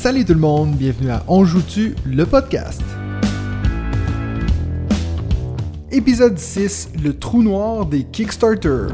Salut tout le monde, bienvenue à On joue-tu, le podcast. Épisode 6, le trou noir des Kickstarter.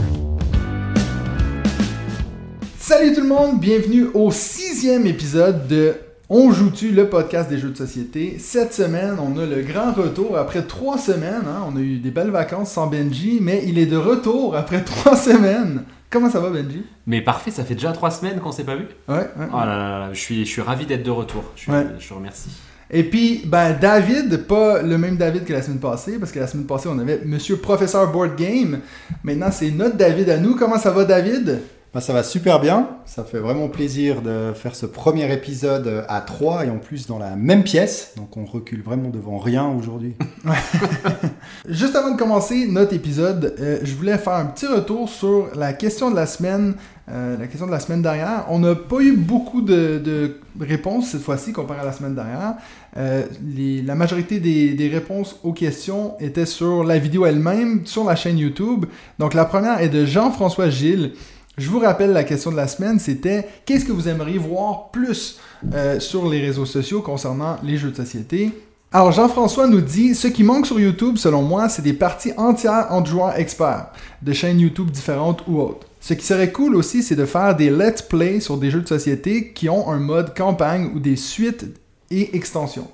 Salut tout le monde, bienvenue au sixième épisode de On joue-tu, le podcast des jeux de société. Cette semaine, on a le grand retour après trois semaines. hein. On a eu des belles vacances sans Benji, mais il est de retour après trois semaines. Comment ça va Benji? Mais parfait, ça fait déjà trois semaines qu'on s'est pas vu. Ouais, ouais. Oh là là là, je suis, je suis ravi d'être de retour. Je, Ouais. je te remercie. Et puis, ben, David, pas le même David que la semaine passée, parce que la semaine passée, on avait Monsieur Professeur Board Game. Maintenant, c'est notre David à nous. Comment ça va, David? Bah, ça va super bien. Ça fait vraiment plaisir de faire ce premier épisode à trois et en plus dans la même pièce. Donc on recule vraiment devant rien aujourd'hui. Juste avant de commencer notre épisode, euh, je voulais faire un petit retour sur la question de la semaine. euh, la question de la semaine dernière. On n'a pas eu beaucoup de, de réponses cette fois-ci comparé à la semaine dernière. Euh, les- la majorité des, des réponses aux questions étaient sur la vidéo elle-même, sur la chaîne YouTube. Donc la première est de Jean-François Gilles. Je vous rappelle la question de la semaine, c'était qu'est-ce que vous aimeriez voir plus euh, sur les réseaux sociaux concernant les jeux de société alors Jean-François nous dit ce qui manque sur YouTube selon moi, c'est des parties entières entre joueurs experts de chaînes YouTube différentes ou autres. Ce qui serait cool aussi, c'est de faire des let's play sur des jeux de société qui ont un mode campagne ou des suites et extensions.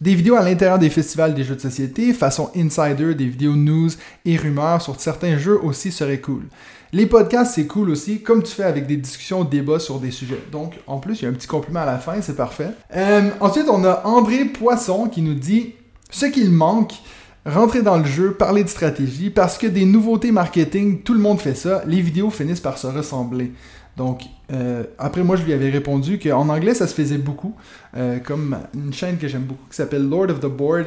Des vidéos à l'intérieur des festivals des jeux de société, façon insider, des vidéos news et rumeurs sur certains jeux aussi seraient cool. Les podcasts, c'est cool aussi, comme tu fais avec des discussions, débats sur des sujets. Donc, en plus, il y a un petit compliment à la fin, c'est parfait. Euh, ensuite, on a André Poisson qui nous dit ce qu'il manque, rentrer dans le jeu, parler de stratégie, parce que des nouveautés marketing, tout le monde fait ça, les vidéos finissent par se ressembler. Donc, euh, après, moi, je lui avais répondu qu'en anglais, ça se faisait beaucoup, euh, comme une chaîne que j'aime beaucoup qui s'appelle Lord of the Board.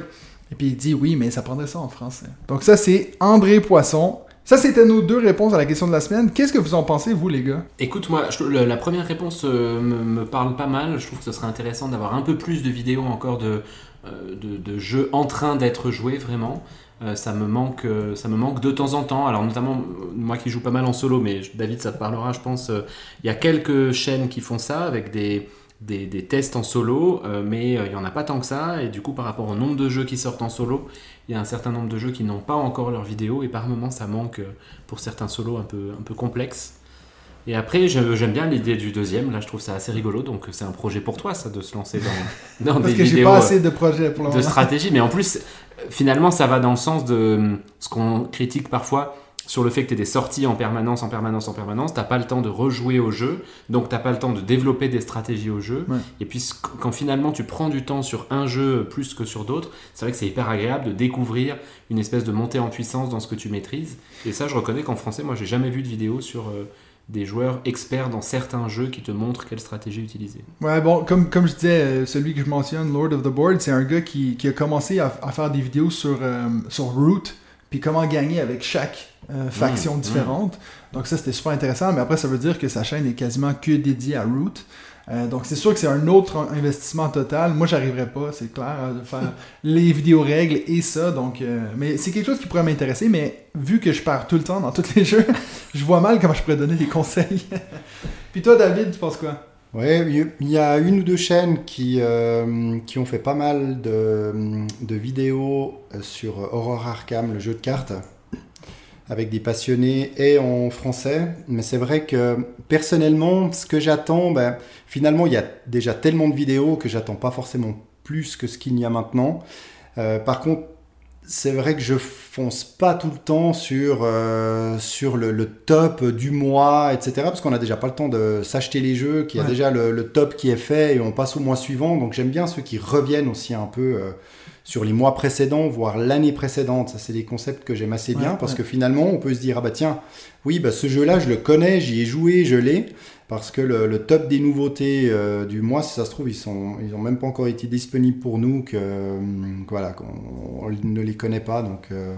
Et puis il dit oui, mais ça prendrait ça en français. Donc, ça, c'est André Poisson. Ça, c'était nos deux réponses à la question de la semaine. Qu'est-ce que vous en pensez, vous, les gars? Écoute, moi, la première réponse euh, me, parle pas mal. Je trouve que ce serait intéressant d'avoir un peu plus de vidéos encore de, de jeux en train d'être joués, vraiment. Euh, ça, me manque, euh, ça me manque de temps en temps. Alors, notamment, euh, moi qui joue pas mal en solo, mais David, ça te parlera, je pense. Il y a quelques chaînes qui font ça avec des, tests en solo, mais il y en a pas tant que ça. Et du coup, par rapport au nombre de jeux qui sortent en solo, il y a un certain nombre de jeux qui n'ont pas encore leur vidéo. Et par moments, ça manque pour certains solos un peu, un peu complexes. Et après, j'aime bien l'idée du deuxième. Là, je trouve ça assez rigolo. Donc, c'est un projet pour toi, ça, de se lancer dans, dans Parce des que j'ai vidéos pas assez de projets pour le de moment. stratégie. Mais en plus, finalement, ça va dans le sens de euh, ce qu'on critique parfois sur le fait que tu des sorties en permanence, en permanence, en permanence. T'as pas le temps de rejouer au jeu. Donc, t'as pas le temps de développer des stratégies au jeu. Ouais. Et puis, quand finalement tu prends du temps sur un jeu plus que sur d'autres, c'est vrai que c'est hyper agréable de découvrir une espèce de montée en puissance dans ce que tu maîtrises. Et ça, je reconnais qu'en français, moi, j'ai jamais vu de vidéo sur euh, des joueurs experts dans certains jeux qui te montrent quelle stratégie utiliser. Ouais, bon, comme, comme je disais, euh, celui que je mentionne, Lord of the Board, c'est un gars qui, qui a commencé à, à faire des vidéos sur, euh, sur Root, puis comment gagner avec chaque euh, faction mmh. différente. Donc ça, c'était super intéressant, mais après, ça veut dire que sa chaîne est quasiment que dédiée à Root. Euh, donc c'est sûr que c'est un autre en- investissement total. Moi, j'arriverais pas, c'est clair, à faire les vidéos règles et ça. Donc, euh, mais c'est quelque chose qui pourrait m'intéresser. Mais vu que je perds tout le temps dans tous les jeux, je vois mal comment je pourrais donner des conseils. Puis toi, David, tu penses quoi? Ouais, il y a une ou deux chaînes qui, euh, ont fait pas mal de, de vidéos sur Horror Arkham, le jeu de cartes, avec des passionnés et en français. Mais c'est vrai que personnellement, ce que j'attends, ben, finalement, il y a déjà tellement de vidéos que j'attends pas forcément plus que ce qu'il y a maintenant. Euh, par contre, c'est vrai que je fonce pas tout le temps sur, euh, sur le, le top du mois, etc. Parce qu'on a déjà pas le temps de s'acheter les jeux, qu'il y a Ouais. déjà le, le top qui est fait et on passe au mois suivant. Donc j'aime bien ceux qui reviennent aussi un peu euh, sur les mois précédents, voire l'année précédente. Ça, c'est des concepts que j'aime assez bien Ouais, parce ouais. que finalement, on peut se dire, ah bah tiens, oui, bah ce jeu-là, je le connais, j'y ai joué, je l'ai. Parce que le, le top des nouveautés euh, du mois, si ça se trouve, ils sont, ils ont même pas encore été disponibles pour nous, que que voilà, qu'on on ne les connaît pas. Donc, euh,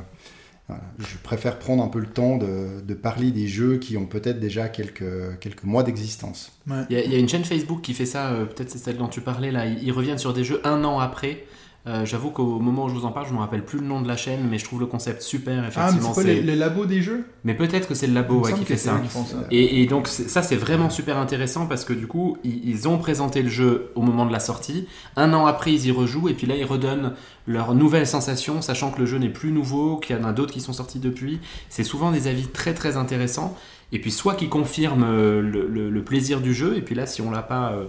voilà. je préfère prendre un peu le temps de, de parler des jeux qui ont peut-être déjà quelques, quelques mois d'existence. Il y, a- il y a une chaîne Facebook qui fait ça, euh, peut-être c'est celle dont tu parlais là. Ils, ils reviennent sur des jeux un an après. Euh, J'avoue qu'au moment où je vous en parle, je me rappelle plus le nom de la chaîne, mais je trouve le concept super. Ah, mais Effectivement, c'est pas c'est- le, le labo des jeux? Mais peut-être que c'est le labo ouais, qui fait ça. qui. Et, et donc ça c'est vraiment super intéressant parce que du coup ils, ils ont présenté le jeu au moment de la sortie, un an après ils y rejouent et puis là ils redonnent leurs nouvelles sensations sachant que le jeu n'est plus nouveau, qu'il y en a d'autres qui sont sortis depuis. C'est souvent des avis très très intéressants et puis soit qui confirment euh, le, le- le plaisir du jeu et puis là si on l'a pas... euh,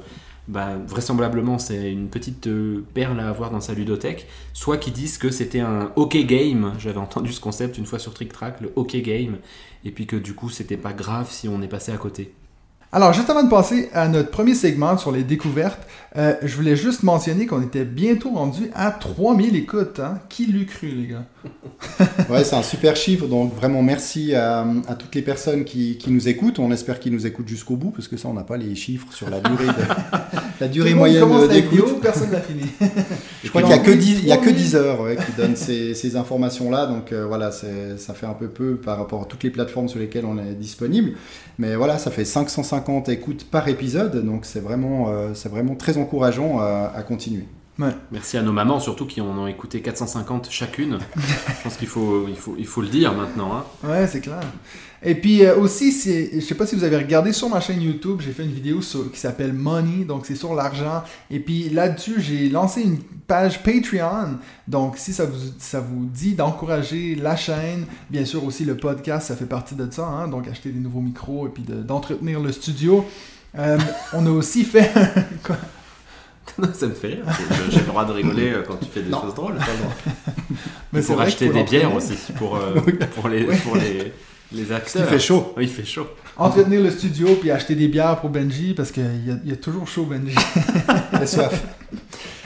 bah, vraisemblablement c'est une petite euh, perle à avoir dans sa ludothèque, soit qui disent que c'était un hockey game, j'avais entendu ce concept une fois sur Trick Track, le hockey game, et puis que du coup c'était pas grave si on est passé à côté. Alors, juste avant de passer à notre premier segment sur les découvertes, euh, je voulais juste mentionner qu'on était bientôt rendu à 3000 écoutes. Hein? Qui l'eût cru, les gars? Ouais, c'est un super chiffre, donc vraiment merci à, à toutes les personnes qui, qui nous écoutent. On espère qu'ils nous écoutent jusqu'au bout, parce que ça, on n'a pas les chiffres sur la durée, de- la durée moyenne d'écoute. personne n'a fini. Je crois qu'il n'y a que 10, il y a que 3000. 10 heures ouais, qui donnent ces, ces informations-là, donc euh, voilà, ça fait un peu peu par rapport à toutes les plateformes sur lesquelles on est disponible. Mais voilà, ça fait 550 écoutes par épisode, donc c'est vraiment, euh, c'est vraiment très encourageant à, à continuer. Merci à nos mamans surtout qui en ont écouté 450 chacune. Je pense qu'il faut, il faut, il faut le dire maintenant. hein. Ouais, c'est clair. Et puis euh, aussi, je sais pas si vous avez regardé sur ma chaîne YouTube, j'ai fait une vidéo sur- qui s'appelle Money, donc c'est sur l'argent. Et puis là-dessus, j'ai lancé une page Patreon. Donc si ça vous, ça vous dit d'encourager la chaîne, bien sûr aussi le podcast, ça fait partie de ça. hein, donc acheter des nouveaux micros et puis de- d'entretenir le studio. Euh, on a aussi fait Quoi? Ça me fait rire. J'ai le droit de rigoler euh, quand tu fais des Non. choses drôles. Mais pour acheter des bières aussi pour, euh, pour les, Oui. pour les, les acteurs. Il fait chaud. Oui, il fait chaud. entretenir le studio puis acheter des bières pour Benji parce qu'il y, a- il y a toujours chaud Benji. Il a soif.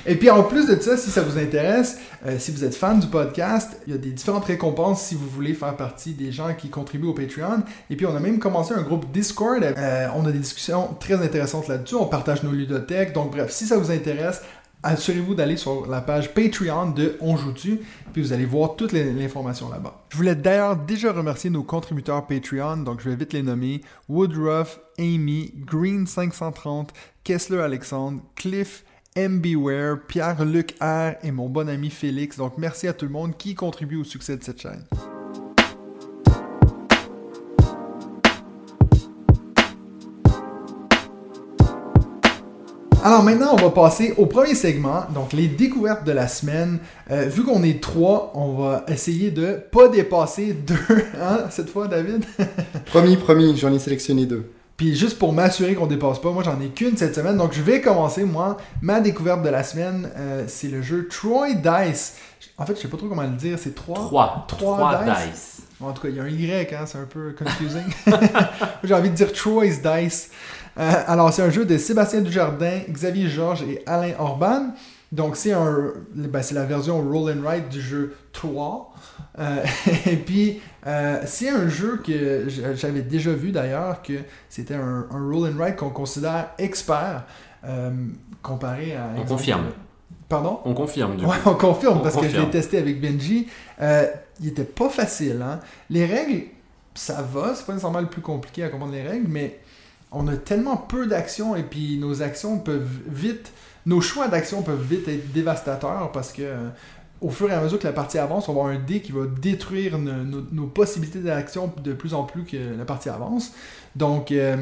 Et puis en plus de ça, si ça vous intéresse, euh, si vous êtes fan du podcast, il y a des différentes récompenses si vous voulez faire partie des gens qui contribuent au Patreon. Et puis on a même commencé un groupe Discord. Euh, on a des discussions très intéressantes là-dessus. On partage nos ludothèques. Donc bref, si ça vous intéresse, assurez-vous d'aller sur la page Patreon de On joue dessus, puis vous allez voir toute les- l'information là-bas. Je voulais d'ailleurs déjà remercier nos contributeurs Patreon, donc je vais vite les nommer Woodruff, Amy, Green530, Kessler Alexandre, Cliff, MBWare, Pierre-Luc R et mon bon ami Félix. Donc merci à tout le monde qui contribue au succès de cette chaîne. Alors maintenant, on va passer au premier segment, donc les découvertes de la semaine. Euh, vu qu'on est trois, on va essayer de pas dépasser deux, hein, cette fois, David? Promis, promis, j'en ai sélectionné deux. Puis juste pour m'assurer qu'on dépasse pas, moi j'en ai qu'une cette semaine, donc je vais commencer moi. Ma découverte de la semaine, euh, c'est le jeu Troy Dice. En fait, je sais pas trop comment le dire, c'est 3 3. Trois 3 dice. dice. En tout cas, il y a un Y, hein, c'est un peu confusing. J'ai envie de dire Troy's Dice. Euh, alors, c'est un jeu de Sébastien Dujardin, Xavier Georges et Alain Orban. Donc, c'est un, ben, c'est la version roll and write du jeu 3. Euh, et puis, euh, c'est un jeu que j'avais déjà vu d'ailleurs, que c'était un, un roll and write qu'on considère expert comparé à. On exemple, confirme. Pardon? On confirme du coup. Ouais, on confirme On parce que je l'ai testé avec Benji. Il était pas facile. Hein? Les règles, ça va, c'est pas nécessairement le plus compliqué à comprendre les règles, mais on a tellement peu d'actions et puis nos actions peuvent vite, nos choix d'action peuvent vite être dévastateurs parce que euh, au fur et à mesure que la partie avance, on va avoir un dé qui va détruire nos possibilités d'action de plus en plus que la partie avance. Donc, euh,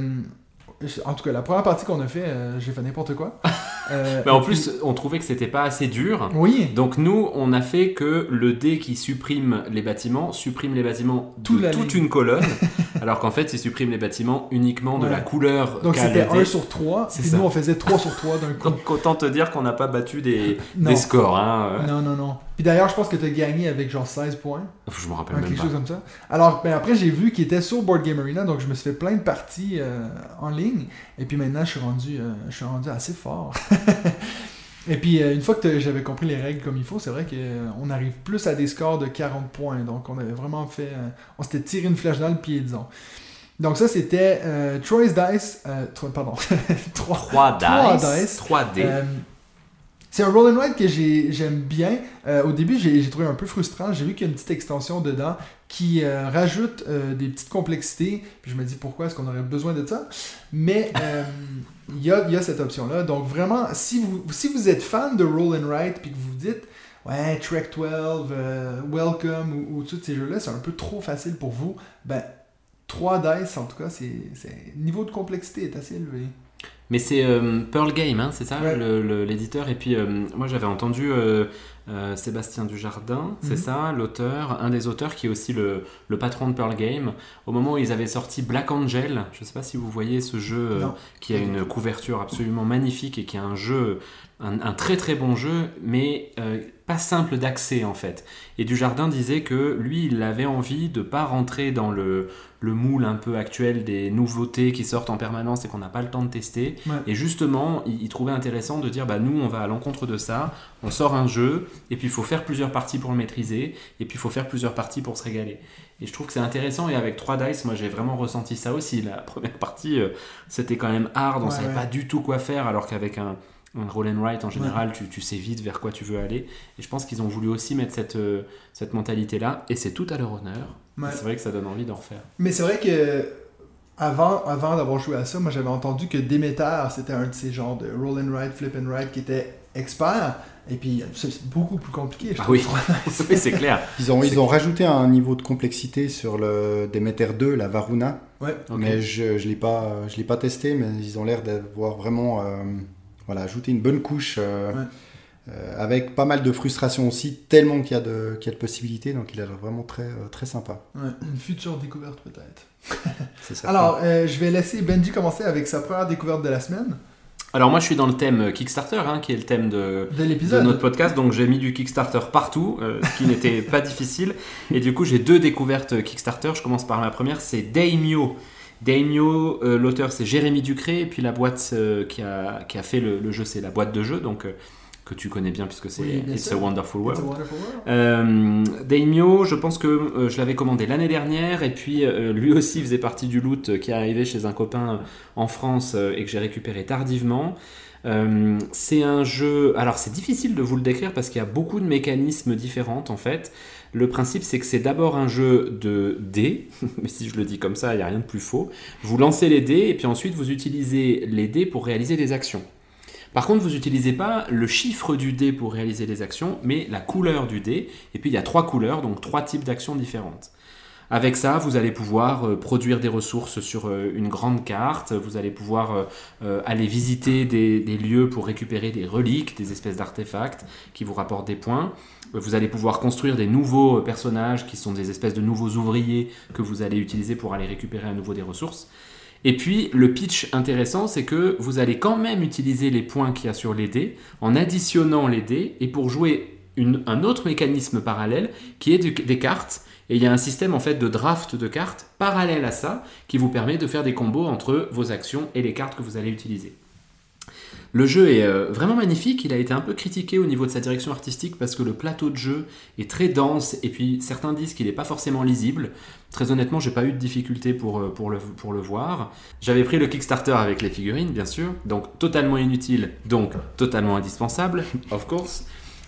en tout cas, la première partie qu'on a fait, euh, j'ai fait n'importe quoi. Euh, Mais en et plus, on trouvait que c'était pas assez dur. oui, Donc nous, on a fait que le dé qui supprime les bâtiments supprime les bâtiments de toute ligne. une colonne, alors qu'en fait, il supprime les bâtiments uniquement de Ouais. la couleur Donc c'était le dé. 1 sur 3, C'est puis ça. nous on faisait 3 sur 3 d'un coup. Donc autant te dire qu'on n'a pas battu des, scores. Hein. Non, non, non. Puis d'ailleurs, je pense que tu as gagné avec genre 16 points, Je me rappelle hein, même quelque pas. chose comme ça. Alors, ben après, j'ai vu qu'il était sur Board Game Arena, donc je me suis fait plein de parties euh, en ligne. Et puis maintenant, je suis rendu, euh, je suis rendu assez fort. Et puis, euh, une fois que j'avais compris les règles comme il faut, c'est vrai qu'on arrive plus à des scores de 40 points. Donc, on avait vraiment fait. euh, on s'était tiré une flèche dans le pied, disons. Donc, ça, c'était euh, Troy's Dice. euh, tro- pardon. 3 3 Trois dice, dice. 3 dés. Euh, c'est un roll and ride que j'ai- j'aime bien. Euh, au début, j'ai trouvé un peu frustrant. J'ai vu qu'il y a une petite extension dedans qui euh, rajoute euh, des petites complexités. Puis je me dis pourquoi est-ce qu'on aurait besoin de ça? Mais il y a, cette option-là. Donc vraiment, si vous, êtes fan de Roll and Write puis que vous vous dites ouais, Trek 12, euh, Welcome ou, ou tous ces jeux-là, c'est un peu trop facile pour vous, ben 3 dice en tout cas, c'est niveau de complexité est assez élevé. Mais c'est euh, Pearl Game, hein, c'est ça, Ouais. l'éditeur. Et puis, euh, moi, j'avais entendu euh, Sébastien Dujardin, c'est Mhm. ça, l'auteur, un des auteurs qui est aussi le, le patron de Pearl Game. Au moment où ils avaient sorti Black Angel, je ne sais pas si vous voyez ce jeu euh, qui a une couverture absolument magnifique et qui est un jeu, un, un très très bon jeu, mais euh, pas simple d'accès en fait. Et Dujardin disait que lui, il avait envie de pas rentrer dans le, le moule un peu actuel des nouveautés qui sortent en permanence et qu'on n'a pas le temps de tester. Ouais. Et justement, il, il trouvait intéressant de dire bah nous, on va à l'encontre de ça, on sort un jeu, et puis il faut faire plusieurs parties pour le maîtriser, et puis il faut faire plusieurs parties pour se régaler. Et je trouve que c'est intéressant, et avec 3 dice, moi j'ai vraiment ressenti ça aussi. La première partie, euh, c'était quand même hard, on Ouais, savait ouais. pas du tout quoi faire, alors qu'avec un, un roll and write en général, tu, tu sais vite vers quoi tu veux aller. Et je pense qu'ils ont voulu aussi mettre cette, euh, cette mentalité-là, et c'est tout à leur honneur. C'est vrai que ça donne envie d'en refaire. Mais c'est vrai que avant, avant d'avoir joué à ça, moi j'avais entendu que Demeter c'était un de ces genres de roll and ride, flip and ride qui était expert. Et puis c'est beaucoup plus compliqué. Je Ah oui. oui, c'est clair. Ils ont, ils ont rajouté un niveau de complexité sur le Demeter 2, la Varuna, Ouais. Mais je ne l'ai pas, je l'ai pas testé, mais ils ont l'air d'avoir vraiment euh, voilà, ajouté une bonne couche euh, Ouais. euh, avec pas mal de frustration aussi, tellement qu'il y, a de- qu'il y a de possibilités, donc il a l'air vraiment très, très sympa. Ouais, une future découverte peut-être. Alors, euh, je vais laisser Benji commencer avec sa première découverte de la semaine, Alors moi je suis dans le thème Kickstarter, hein, qui est le thème de, de de l'épisode. notre podcast, donc j'ai mis du Kickstarter partout, euh, ce qui n'était pas difficile. Et du coup j'ai deux découvertes Kickstarter. Je commence par ma première, c'est Daimyo. Daimyo, euh, l'auteur c'est Jérémy Ducré, et puis la boîte euh, qui, a, qui a fait le, le jeu, c'est la boîte de jeu, donc que tu connais bien puisque c'est Oui, It's a Wonderful It's World. a wonderful world. Euh, Daimyo, je pense que euh, je l'avais commandé l'année dernière et puis euh, lui aussi faisait partie du loot qui est arrivé chez un copain en France et que j'ai récupéré tardivement. C'est un jeu. Alors c'est difficile de vous le décrire parce qu'il y a beaucoup de mécanismes différents en fait. Le principe c'est que c'est d'abord un jeu de dés, mais si je le dis comme ça, il n'y a rien de plus faux. Vous lancez les dés et puis ensuite vous utilisez les dés pour réaliser des actions. Par contre, vous n'utilisez pas le chiffre du dé pour réaliser les actions, mais la couleur du dé. Et puis il y a trois couleurs, donc trois types d'actions différentes. Avec ça, vous allez pouvoir euh, produire des ressources sur euh, une grande carte, vous allez pouvoir euh, aller visiter des, lieux pour récupérer des reliques, des espèces d'artefacts qui vous rapportent des points. Vous allez pouvoir construire des nouveaux personnages qui sont des espèces de nouveaux ouvriers que vous allez utiliser pour aller récupérer à nouveau des ressources. Et puis, le pitch intéressant, c'est que vous allez quand même utiliser les points qu'il y a sur les dés en additionnant les dés et pour jouer un autre mécanisme parallèle qui est des cartes. Et il y a un système en fait de draft de cartes parallèle à ça qui vous permet de faire des combos entre vos actions et les cartes que vous allez utiliser. Le jeu est euh, vraiment magnifique, il a été un peu critiqué au niveau de sa direction artistique parce que le plateau de jeu est très dense et puis certains disent qu'il n'est pas forcément lisible. Très honnêtement, j'ai pas eu de difficulté pour, euh, pour, le, pour le voir. J'avais pris le Kickstarter avec les figurines, bien sûr, donc totalement inutile, donc totalement indispensable, of course.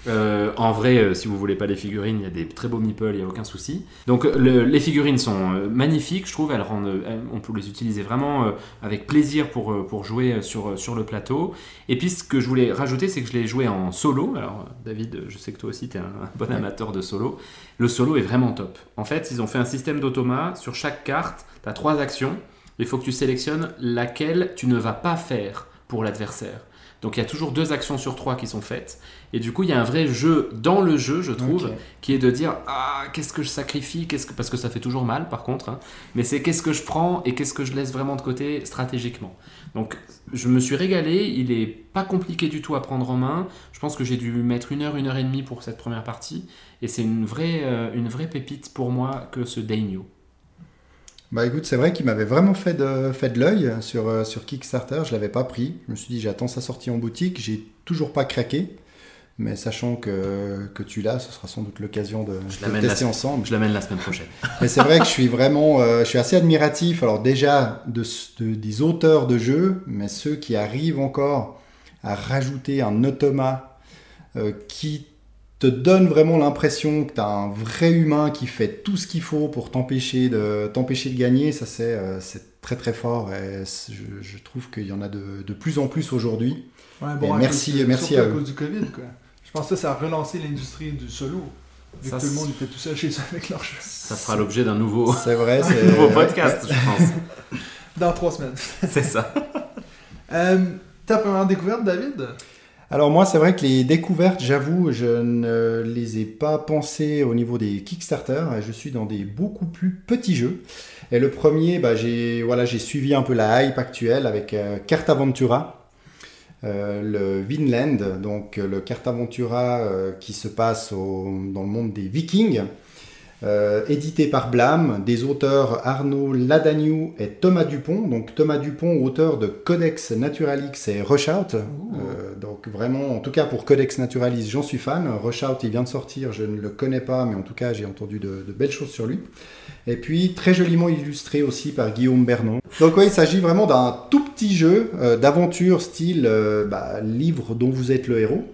Euh, en vrai, euh, si vous voulez pas les figurines, il y a des très beaux meeples, il n'y a aucun souci. Donc euh, le- les figurines sont euh, magnifiques, je trouve. Elles rendent, elles- on peut les utiliser vraiment avec plaisir pour, pour jouer sur, sur le plateau. Et puis ce que je voulais rajouter, c'est que je l'ai joué en solo. Alors David, je sais que toi aussi tu es un, un bon amateur de solo. Le solo est vraiment top. En fait, ils ont fait un système d'automat. Sur chaque carte, tu as trois actions. Il faut que tu sélectionnes laquelle tu ne vas pas faire pour l'adversaire. Donc il y a toujours deux actions sur trois qui sont faites. Et du coup, il y a un vrai jeu dans le jeu, je trouve, qui est de dire ah qu'est-ce que je sacrifie, qu'est-ce que parce que ça fait toujours mal par contre. hein. mais c'est qu'est-ce que je prends et qu'est-ce que je laisse vraiment de côté stratégiquement. Donc je me suis régalé. Il est pas compliqué du tout à prendre en main. Je pense que j'ai dû mettre une heure, une heure et demie pour cette première partie. Et c'est une vraie, euh, une vraie pépite pour moi que ce Daimyo. Bah écoute, c'est vrai qu'il m'avait vraiment fait de, fait de l'œil sur, euh, sur Kickstarter. Je l'avais pas pris. Je me suis dit, j'attends sa sortie en boutique. J'ai toujours pas craqué. Mais sachant que, que tu l'as, ce sera sans doute l'occasion de, de tester la- ensemble. Je l'amène la semaine prochaine. Mais c'est vrai que je suis vraiment, euh, je suis assez admiratif. Alors déjà de, de- des auteurs de jeux, mais ceux qui arrivent encore à rajouter un automa euh, qui te donne vraiment l'impression que tu as un vrai humain qui fait tout ce qu'il faut pour t'empêcher de, t'empêcher de gagner, ça c'est, euh, c'est très très fort et je, je trouve qu'il y en a de, de plus en plus aujourd'hui. Ouais, Et à merci- cause- merci à à eux. cause du Covid, quoi. Je pense que ça, a relancé l'industrie du solo. Vu Ça, que tout le monde était tout seul chez eux avec leur jeu. Ça fera l'objet d'un nouveau, C'est vrai, un c'est nouveau podcast, je pense. Dans trois semaines. C'est ça. Euh, ta première découverte, David? Alors moi, c'est vrai que les découvertes, j'avoue, je ne les ai pas pensées au niveau des Kickstarter. Je suis dans des beaucoup plus petits jeux. Et le premier, bah, j'ai j'ai suivi un peu la hype actuelle avec euh, Cartaventura, euh, le Vinland, donc euh, le Cartaventura qui se passe dans le monde des Vikings. Euh, édité par Blam, des auteurs Arnaud Ladagnou et Thomas Dupont. Donc Thomas Dupont, auteur de Codex Naturalix et Rushout. Euh, donc vraiment, en tout cas pour Codex Naturalis, j'en suis fan. Rushout, il vient de sortir, je ne le connais pas, mais en tout cas j'ai entendu de, de belles choses sur lui. Et puis très joliment illustré aussi par Guillaume Bernon. Donc oui, il s'agit vraiment d'un tout petit jeu euh, d'aventure style bah, livre dont vous êtes le héros.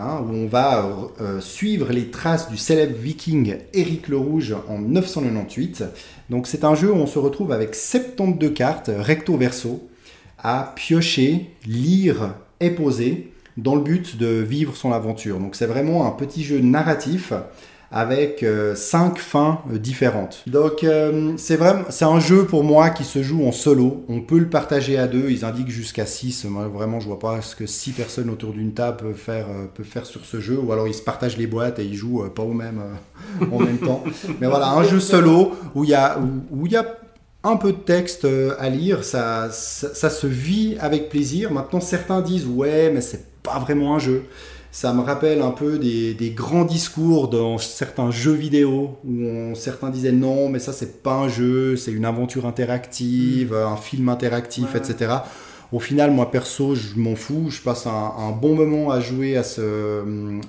Hein, où on va euh, suivre les traces du célèbre viking Éric le Rouge en 998. Donc c'est un jeu où on se retrouve avec 72 cartes recto verso à piocher, lire et poser dans le but de vivre son aventure. Donc c'est vraiment un petit jeu narratif avec euh, cinq fins euh, différentes. Donc euh, c'est vraiment c'est un jeu pour moi qui se joue en solo. On peut le partager à deux. Ils indiquent jusqu'à 6. Moi vraiment je vois pas ce que six personnes autour d'une table peuvent faire euh, peuvent faire sur ce jeu. Ou alors ils se partagent les boîtes et ils jouent pas au même en même temps. Mais voilà un jeu solo où il y a où, il y a un peu de texte à lire, ça, ça, ça se vit avec plaisir. Maintenant, certains disent ouais, mais c'est pas vraiment un jeu. Ça me rappelle un peu des, des grands discours dans certains jeux vidéo où on- certains disaient non, mais ça c'est pas un jeu, c'est une aventure interactive, un film interactif, Ouais. etc. Au final, moi perso, je m'en fous. Je passe un, un bon moment à jouer à ce,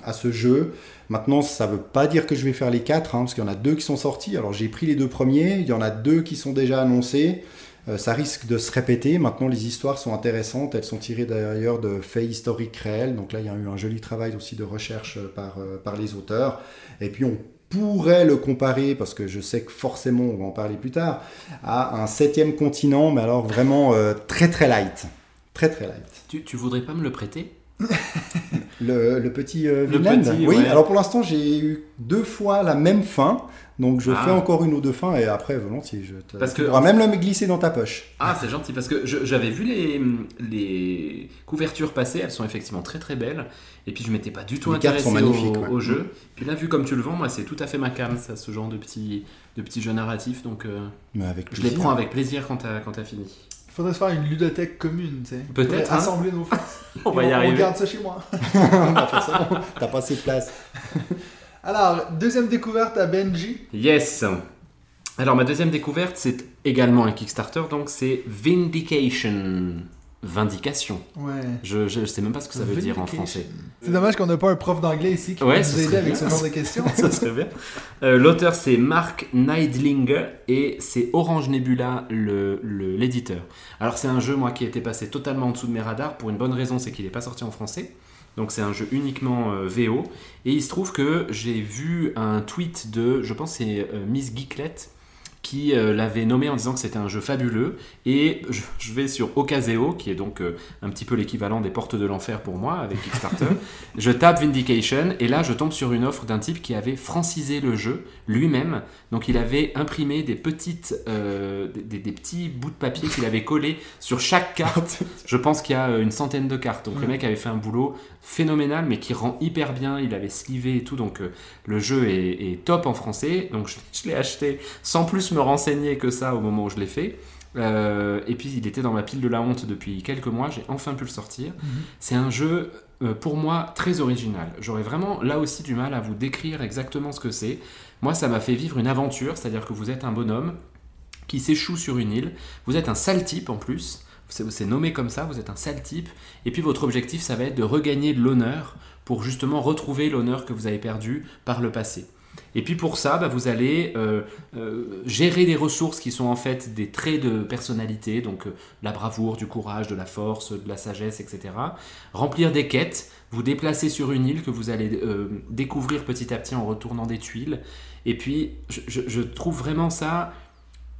à ce jeu. Maintenant, ça veut pas dire que je vais faire les quatre, hein, parce qu'il y en a deux qui sont sortis. Alors j'ai pris les deux premiers, il y en a deux qui sont déjà annoncés. Euh, ça risque de se répéter. Maintenant, les histoires sont intéressantes. Elles sont tirées d'ailleurs de faits historiques réels. Donc là, il y a eu un joli travail aussi de recherche euh, par, euh, par les auteurs. Et puis, on pourrait le comparer, parce que je sais que forcément, on va en parler plus tard, à un septième continent, mais alors vraiment euh, très très light. Très très light. Tu, tu voudrais pas me le prêter? Le, le petit euh, Le Vinland? petit, Oui, ouais. alors pour l'instant, j'ai eu deux fois la même fin. Donc je Ah. fais encore une ou deux fins et après, volontiers, je te... Parce tu que- pourras même le glisser dans ta poche. Ah, c'est gentil parce que j'avais vu les, les couvertures passer, elles sont effectivement très très belles. Et puis je m'étais pas du tout Les cartes intéressé sont magnifiques, au, ouais. au jeu. Puis là, vu comme tu le vends, moi c'est tout à fait ma cam, ça, ce genre de petits de petits jeux narratifs. Donc euh, Mais avec je les prends avec plaisir quand t'as quand t'as fini. Il faudrait se faire une ludothèque commune, tu sais. Peut-être, hein. Assembler nos forces. On va y On arriver. garde ça chez moi. T'as pas assez de place. Alors, deuxième découverte à Benji. Yes. Alors ma deuxième découverte, c'est également un Kickstarter, donc c'est Vindication. Vindication. Ouais. Je, je sais même pas ce que ça veut dire en français. C'est dommage qu'on n'a pas un prof d'anglais ici qui Ouais, peut nous aider avec bien. ce genre de questions. ça serait bien. Euh, L'auteur c'est Mark Neidlinger et c'est Orange Nebula le- le- l'éditeur. Alors c'est un jeu moi qui était passé totalement en dessous de mes radars pour une bonne raison, c'est qu'il n'est pas sorti en français. Donc c'est un jeu uniquement euh, VO. Et il se trouve que j'ai vu un tweet de, je pense c'est euh, Miss Geeklet qui euh, l'avait nommé en disant que c'était un jeu fabuleux. Et je, je vais sur Ocaseo, qui est donc un petit peu l'équivalent des portes de l'enfer pour moi avec Kickstarter. je tape Vindication et là je tombe sur une offre d'un type qui avait francisé le jeu lui-même. Donc il avait imprimé des petites, des, petits bouts de papier qu'il avait collés sur chaque carte. Je pense qu'il y a une centaine de cartes. Donc le mec avait fait un boulot phénoménal, mais qui rend hyper bien. Il avait slivé et tout, donc euh, le jeu est, est top en français. Donc je, je l'ai acheté sans plus me renseigner que ça au moment où je l'ai fait. Euh, et puis il était dans ma pile de la honte depuis quelques mois. J'ai enfin pu le sortir. C'est un jeu euh, pour moi très original. J'aurais vraiment là aussi du mal à vous décrire exactement ce que c'est. Moi, ça m'a fait vivre une aventure, c'est-à-dire que vous êtes un bonhomme qui s'échoue sur une île. Vous êtes un sale type en plus. C'est nommé comme ça, vous êtes un sale type. Et puis votre objectif, ça va être de regagner de l'honneur pour justement retrouver l'honneur que vous avez perdu par le passé. Et puis pour ça, bah, vous allez euh, euh, gérer des ressources qui sont en fait des traits de personnalité, donc euh, la bravoure, du courage, de la force, de la sagesse, etc. Remplir des quêtes, vous déplacer sur une île que vous allez découvrir petit à petit en retournant des tuiles. Et puis je trouve vraiment ça...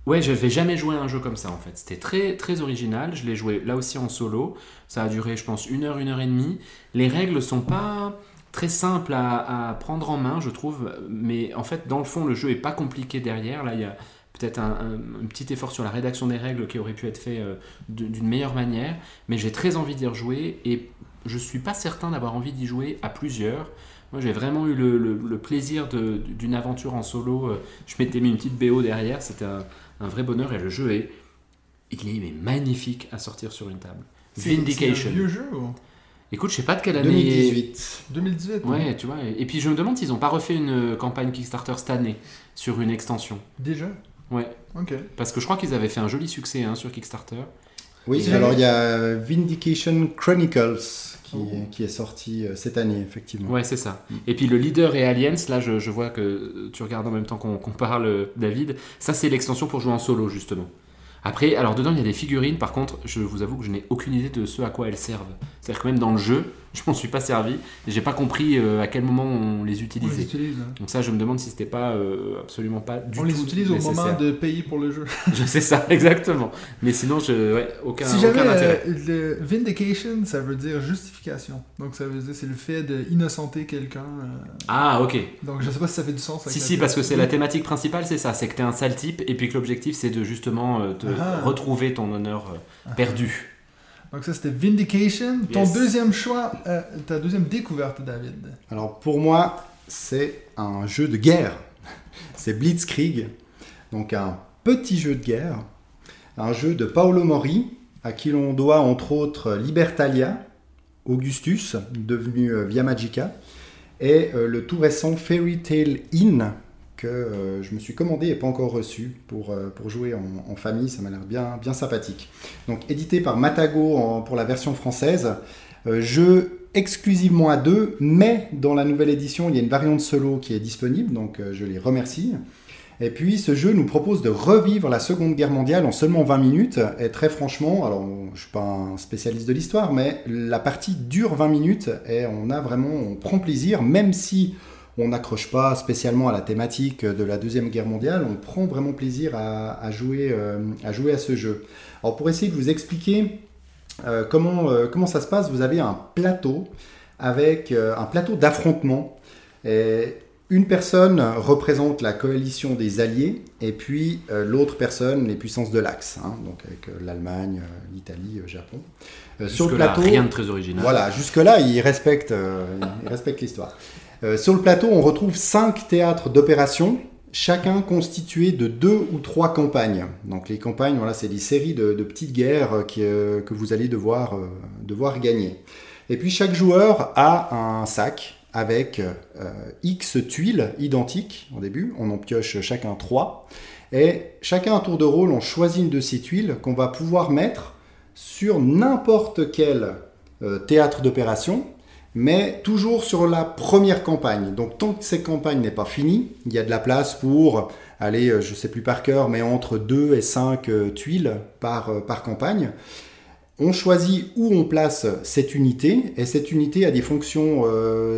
Ouais, je vais jamais jouer à un jeu comme ça en fait. C'était très très original. Je l'ai joué là aussi en solo. Ça a duré, je pense, une heure, une heure et demie. Les règles sont pas très simple à, prendre en main, je trouve. Mais en fait, dans le fond, le jeu est pas compliqué derrière. Là, il y a peut-être un, petit effort sur la rédaction des règles qui aurait pu être fait euh, d'une meilleure manière. Mais j'ai très envie d'y rejouer et je suis pas certain d'avoir envie d'y jouer à plusieurs. Moi, j'ai vraiment eu le, plaisir d'une aventure en solo. Euh, je m'étais mis une petite BO derrière, c'était un, vrai bonheur et le jeu est, il est magnifique à sortir sur une table. Vindication. C'est un vieux jeu Écoute, je sais pas de quelle année. 2018. 2018. Ouais, tu vois. Et puis je me demande s'ils n'ont pas refait une euh, campagne Kickstarter cette année sur une extension. Déjà? Ouais. Ok. Parce que je crois qu'ils avaient fait un joli succès hein, sur Kickstarter. Oui, alors il y a Vindication Chronicles qui, oh. qui est sorti euh, cette année, effectivement. Ouais, c'est ça. Mm. Et puis le leader et Aliens, là je, je, vois que tu regardes en même temps qu'on parle, David. Ça, c'est l'extension pour jouer en solo, justement. Après, alors dedans, il y a des figurines. Par contre, je vous avoue que je n'ai aucune idée de ce à quoi elles servent. C'est-à-dire que même dans le jeu, je m'en suis pas servi et j'ai pas compris euh, à quel moment on les utilisait. Donc ça, je me demande si c'était pas euh, absolument pas du on tout. On les utilise au moment de payer pour le jeu. je sais ça exactement. Mais sinon, je ouais, aucun, si intérêt. Euh, le vindication, ça veut dire justification. Donc ça veut dire c'est le fait d'innocenter quelqu'un. Ah ok. Donc je sais pas si ça fait du sens. Si si, parce que c'est la thématique principale, c'est ça, c'est que tu es un sale type et puis que l'objectif c'est de justement te ah. retrouver ton honneur ah. Donc ça, c'était Vindication. Ton deuxième choix, euh, ta deuxième découverte, David. Alors pour moi, c'est un jeu de guerre. c'est Blitzkrieg. Donc un petit jeu de guerre. Un jeu de Paolo Mori, à qui l'on doit entre autres Libertalia, Augustus, devenu euh, Via Magica, et euh, le tout récent Fairy Tale Inn, euh, je me suis commandé et pas encore reçu pour, euh, pour jouer en, famille. Ça m'a l'air bien, bien sympathique. Donc édité par Matago pour la version française. Euh, jeu exclusivement à deux, mais dans la nouvelle édition, il y a une variante solo qui est disponible, donc je les remercie. Et puis ce jeu nous propose de revivre la Seconde Guerre mondiale en seulement 20 minutes. Et très franchement, alors je suis pas un spécialiste de l'histoire, mais la partie dure 20 minutes et on a vraiment, on prend plaisir, même si on n'accroche pas spécialement à la thématique de la Deuxième Guerre mondiale, on prend vraiment plaisir à, jouer, euh, à jouer à ce jeu. Alors pour essayer de vous expliquer euh, comment, euh, comment ça se passe, vous avez un plateau avec un plateau d'affrontement. Une personne représente la coalition des Alliés et puis l'autre personne les puissances de l'Axe, hein, donc avec l'Allemagne, l'Italie, le Japon. Sur le plateau, rien de très original. Voilà, jusque-là, il respecte, il respecte l'histoire. Euh, sur le plateau, on retrouve cinq théâtres d'opération, chacun constitué de deux ou trois campagnes. Donc les campagnes, voilà, c'est des séries de, petites guerres euh, euh, que vous allez devoir, devoir gagner. Et puis chaque joueur a un sac avec X tuiles identiques au début. On en pioche chacun trois. Et chacun un tour de rôle, on choisit une de ces tuiles qu'on va pouvoir mettre sur n'importe quel théâtre d'opération mais toujours sur la première campagne. Donc tant que cette campagne n'est pas finie, il y a de la place pour aller, euh, je ne sais plus par cœur, mais entre 2 et 5 euh, tuiles par, euh, campagne. On choisit où on place cette unité, et cette unité a des fonctions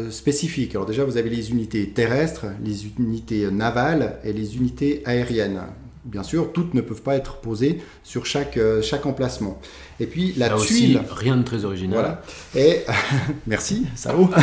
spécifiques. Alors déjà, vous avez les unités terrestres, les unités navales et les unités aériennes. Bien sûr, toutes ne peuvent pas être posées sur euh, chaque emplacement. Et puis la tuile. rien de très original. Voilà. Et merci, salaud.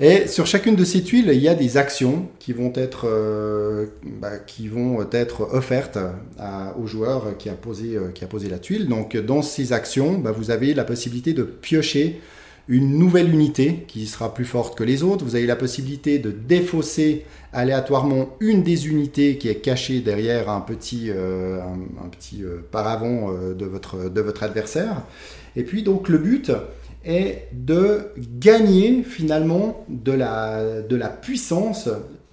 Et sur chacune de ces tuiles, il y a des actions qui vont être, euh, bah, qui vont être offertes à, au joueur qui a, posé, euh, qui a posé la tuile. Donc dans ces actions, bah, vous avez la possibilité de piocher une nouvelle unité qui sera plus forte que les autres. Vous avez la possibilité de défausser aléatoirement une des unités qui est cachée derrière un petit, euh, un, petit euh, paravent euh, de, votre, de votre adversaire. Et puis donc le but est de gagner finalement de la, de la puissance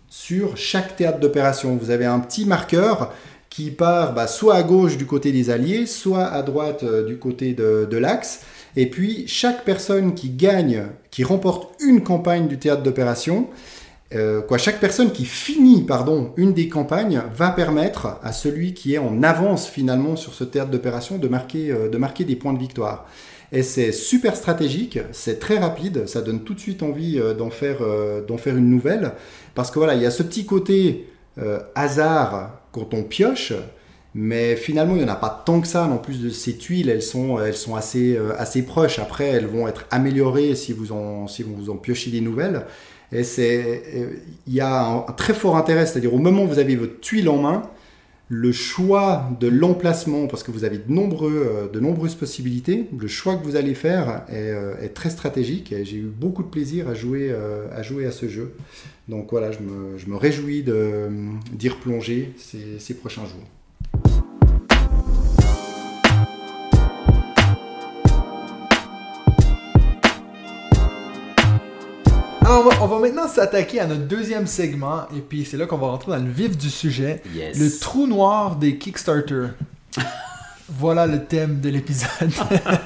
sur chaque théâtre d'opération. Vous avez un petit marqueur qui part bah, soit à gauche du côté des alliés, soit à droite du côté de, de l'axe. Et puis chaque personne qui gagne, qui remporte une campagne du théâtre d'opération, euh, quoi, chaque personne qui finit pardon, une des campagnes va permettre à celui qui est en avance finalement sur ce théâtre d'opération de marquer, euh, de marquer des points de victoire. Et c'est super stratégique, c'est très rapide, ça donne tout de suite envie euh, d'en faire, d'en faire une nouvelle. Parce que voilà, il y a ce petit côté hasard quand on pioche, mais finalement, il n'y en a pas tant que ça. En plus de ces tuiles, elles sont, elles sont assez, assez proches. Après, elles vont être améliorées si vous en, si vous en piochez des nouvelles. Et il y a un, très fort intérêt, c'est-à-dire au moment où vous avez votre tuile en main, le choix de l'emplacement, parce que vous avez de, euh, nombreuses possibilités, le choix que vous allez faire est, euh, est très stratégique et j'ai eu beaucoup de plaisir à jouer, euh, à, ce jeu. Donc voilà, je me, réjouis d'y replonger ces prochains jours. Va maintenant s'attaquer à notre deuxième segment, et puis c'est là qu'on va rentrer dans le vif du sujet. Le trou noir des Kickstarter. voilà le thème de l'épisode.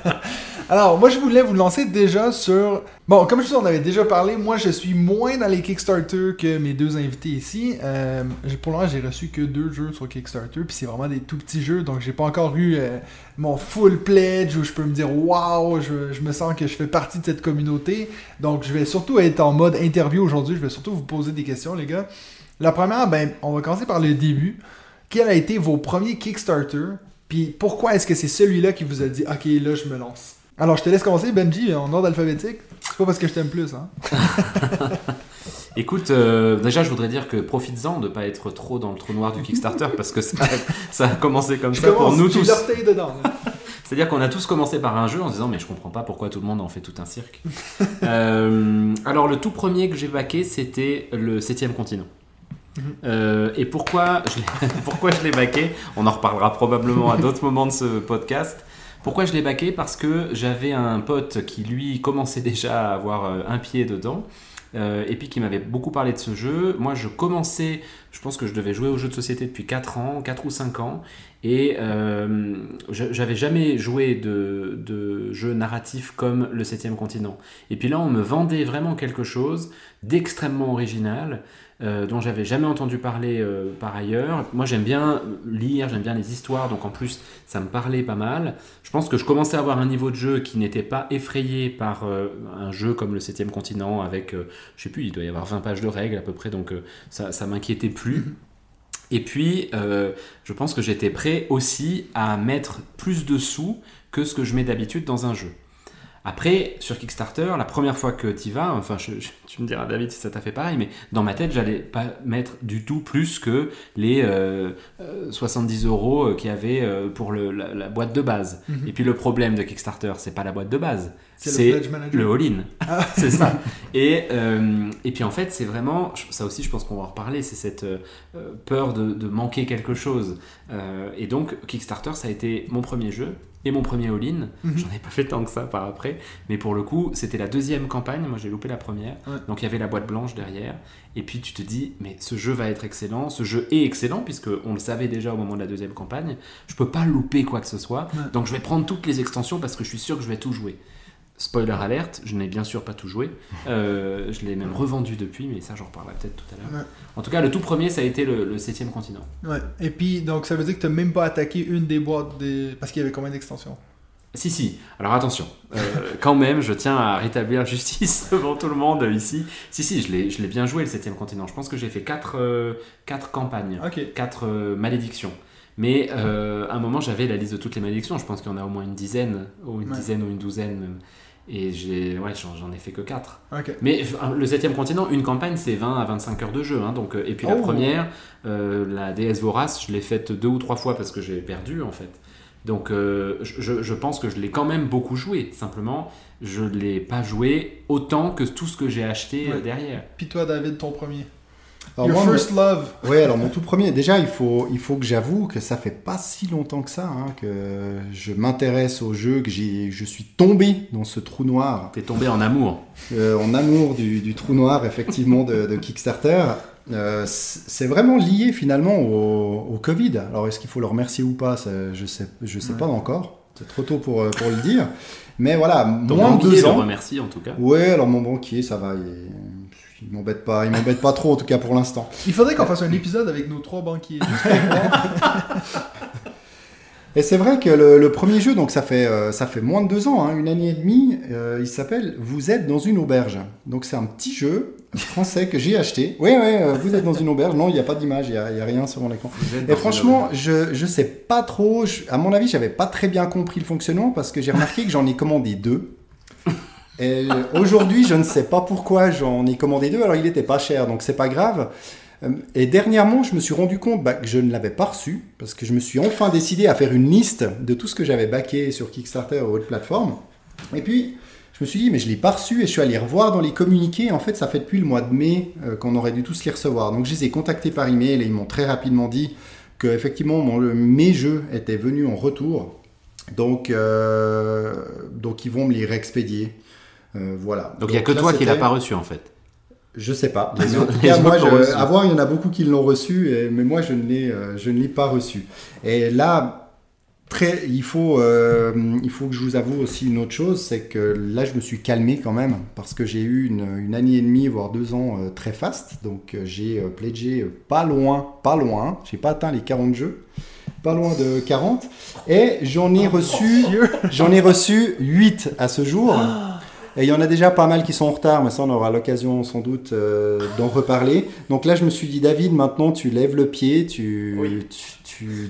Alors, moi, je voulais vous lancer déjà sur. Bon, comme je vous en avais déjà parlé, moi, je suis moins dans les Kickstarter que mes deux invités ici. Euh, pour l'instant, j'ai reçu que deux jeux sur Kickstarter, puis c'est vraiment des tout petits jeux, donc j'ai pas encore eu euh, mon full pledge où je peux me dire waouh, je, je, me sens que je fais partie de cette communauté. Donc, je vais surtout être en mode interview aujourd'hui. Je vais surtout vous poser des questions, les gars. La première, ben, on va commencer par le début. Quel a été vos premiers Kickstarter? Puis pourquoi est-ce que c'est celui-là qui vous a dit ok, là, je me lance? Alors, je te laisse commencer, Benji, en ordre alphabétique. C'est pas parce que je t'aime plus, hein. Écoute, euh, déjà, je voudrais dire que profites-en de pas être trop dans le trou noir du Kickstarter parce que ça, ça a commencé comme ça pour nous tous. dedans. C'est-à-dire qu'on a tous commencé par un jeu en se disant mais je comprends pas pourquoi tout le monde en fait tout un cirque. Euh, alors le tout premier que j'ai baqué c'était le septième continent. Mhm. Euh, et pourquoi je pourquoi je l'ai baqué? On en reparlera probablement à d'autres moments de ce podcast. Pourquoi je l'ai baqué Parce que j'avais un pote qui lui commençait déjà à avoir euh, un pied dedans. Euh, et puis qui m'avait beaucoup parlé de ce jeu. Moi, je commençais, je pense que je devais jouer aux jeux de société depuis 4 ans, 4 ou 5 ans, et euh, j'avais jamais joué de, de jeu narratif comme le 7 continent. Et puis là, on me vendait vraiment quelque chose d'extrêmement original, euh, dont j'avais jamais entendu parler euh, par ailleurs. Moi j'aime bien lire, j'aime bien les histoires, donc en plus ça me parlait pas mal. Je pense que je commençais à avoir un niveau de jeu qui n'était pas effrayé par euh, un jeu comme le 7 continent avec, je sais plus, il doit y avoir 20 pages de règles à peu près, donc ça, ça m'inquiétait plus. Mhm. Et puis, je pense que j'étais prêt aussi à mettre plus de sous que ce que je mets d'habitude dans un jeu. Après, sur Kickstarter, la première fois que tu y vas, enfin, tu me diras David si ça t'a fait pareil, mais dans ma tête, j'allais pas mettre du tout plus que les 70 euh, euh, euros euh, qu'il y avait pour la, boîte de base. Mhm. Et puis le problème de Kickstarter, c'est pas la boîte de base, c'est le, all-in. Ah. c'est ça. Et, et puis en fait, c'est vraiment, ça aussi, je pense qu'on va en reparler, c'est cette peur de, de, manquer quelque chose. et donc, Kickstarter, ça a été mon premier jeu et mon premier all-in. Mhm. J'en ai pas fait tant que ça par après, mais pour le coup, c'était la deuxième campagne. Moi, j'ai loupé la première. Donc, il y avait la boîte blanche derrière. Et puis, tu te dis, mais ce jeu va être excellent. Ce jeu est excellent, puisque on le savait déjà au moment de la deuxième campagne. Je peux pas louper quoi que ce soit. Donc, je vais prendre toutes les extensions parce que je suis sûr que je vais tout jouer. Spoiler alerte, je n'ai bien sûr pas tout joué. Euh, je l'ai même revendu depuis, mais ça j'en reparlerai peut-être tout à l'heure. En tout cas, le tout premier, ça a été le, septième continent. Ouais. Et puis, donc ça veut dire que tu n'as même pas attaqué une des boîtes des... parce qu'il y avait combien d'extensions? Si, si. Alors attention, euh, quand même, je tiens à rétablir justice devant tout le monde ici. Si, si, je l'ai bien joué le septième continent. Je pense que j'ai fait 4 euh, quatre, campagnes, 4 malédictions. Mais à un moment, j'avais la liste de toutes les malédictions. Je pense qu'il y en a au moins une dizaine, ou une dizaine ou une douzaine et j'ai, ouais, j'en ai fait que 4. Mais le 7 continent, une campagne, c'est 20 à 25 heures de jeu. Hein, donc, euh, et puis la oh. première, euh, la déesse Vorace, je l'ai faite deux ou trois fois parce que j'ai perdu en fait. Donc euh, je, je, pense que je l'ai quand même beaucoup joué. Simplement, je ne l'ai pas joué autant que tout ce que j'ai acheté derrière. Puis toi, David, ton premier alors Your first love. Oui, alors mon tout premier. Déjà, il faut, il faut que j'avoue que ça fait pas si longtemps que ça hein, que je m'intéresse au jeu, que je suis tombé dans ce trou noir. T'es tombé en amour. Euh, en amour du, trou noir, effectivement, de, Kickstarter. Euh, c'est vraiment lié finalement au, Covid. Alors, est-ce qu'il faut le remercier ou pas Je sais, je sais pas encore. C'est trop tôt pour, euh, pour le dire. Mais voilà, Ton moins de deux ans. remercie en tout cas. Ouais, alors mon banquier, ça va. Il il m'embête pas, il m'embête pas trop en tout cas pour l'instant. Il faudrait qu'on fasse un épisode avec nos trois banquiers. Et c'est vrai que le, premier jeu, donc ça fait, euh, ça fait moins de deux ans, hein, une année et demie, euh, il s'appelle Vous êtes dans une auberge. Donc c'est un petit jeu français que j'ai acheté. Oui, oui, euh, vous êtes dans une auberge. Non, il n'y a pas d'image, il n'y a, rien sur mon écran. Et franchement, je ne sais pas trop. à mon avis, j'avais pas très bien compris le fonctionnement parce que j'ai remarqué que j'en ai commandé deux. Et aujourd'hui, je ne sais pas pourquoi j'en ai commandé deux. Alors, il n'était pas cher, donc c'est pas grave. Euh, et dernièrement, je me suis rendu compte bah, que je ne l'avais pas reçu parce que je me suis enfin décidé à faire une liste de tout ce que j'avais backé sur Kickstarter ou autre plateforme. Et puis, je me suis dit, mais je ne l'ai pas reçu et je suis allé revoir dans les communiqués. En fait, ça fait depuis le mois de mai euh, qu'on aurait dû tous les recevoir. Donc, je les ai contactés par email et ils m'ont très rapidement dit que effectivement mes jeux étaient venus en retour. Donc, euh, donc ils vont me les réexpédier. voilà. Donc, il n'y a que toi qui l'as pas reçu en fait. Je sais pas. Cas, moi, je, à voir, il y en a beaucoup qui l'ont reçu, mais moi, je ne l'ai, euh, je ne l'ai pas reçu. Et là, très, il faut, euh, il faut que je vous avoue aussi une autre chose, c'est que là, je me suis calmé quand même parce que j'ai eu une, une année et demie, voire deux ans euh, très fast. Donc, j'ai pledgé pas loin, pas loin. J'ai pas atteint les 40 jeux pas loin de 40 et j'en ai reçu j'en ai reçu 8 à ce jour. Et il y en a déjà pas mal qui sont en retard, mais ça, on aura l'occasion sans doute euh, d'en reparler. Donc là, je me suis dit, David, maintenant, tu lèves le pied, tu, tu,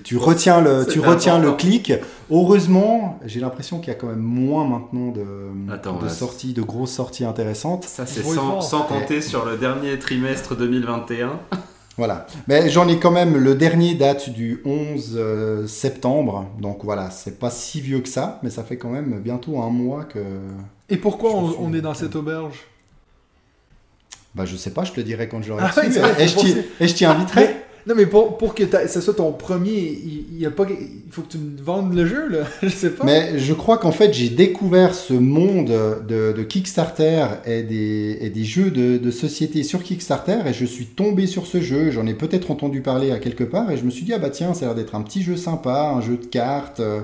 tu, retiens le, tu retiens le clic. Heureusement, j'ai l'impression qu'il y a quand même moins maintenant de, de sorties, de grosses sorties intéressantes. Ça, c'est sans, sans, compter sur le dernier trimestre 2021. Voilà. Mais j'en ai quand même, le dernier date du 11 euh, septembre. Donc voilà, c'est pas si vieux que ça, mais ça fait quand même bientôt un mois que. Et pourquoi on, est dans cette auberge? Bah je sais pas, je te dirai quand je l'aurai ah, et, je t'y inviterai? Non, mais pour, pour que ce soit ton premier, il, y a pas, il faut que tu me vendes le jeu, là. je sais pas. Mais je crois qu'en fait, j'ai découvert ce monde de, Kickstarter et des, et des jeux de, de, société sur Kickstarter et je suis tombé sur ce jeu. J'en ai peut-être entendu parler à quelque part et je me suis dit, ah bah tiens, ça a l'air d'être un petit jeu sympa, un jeu de cartes. Euh,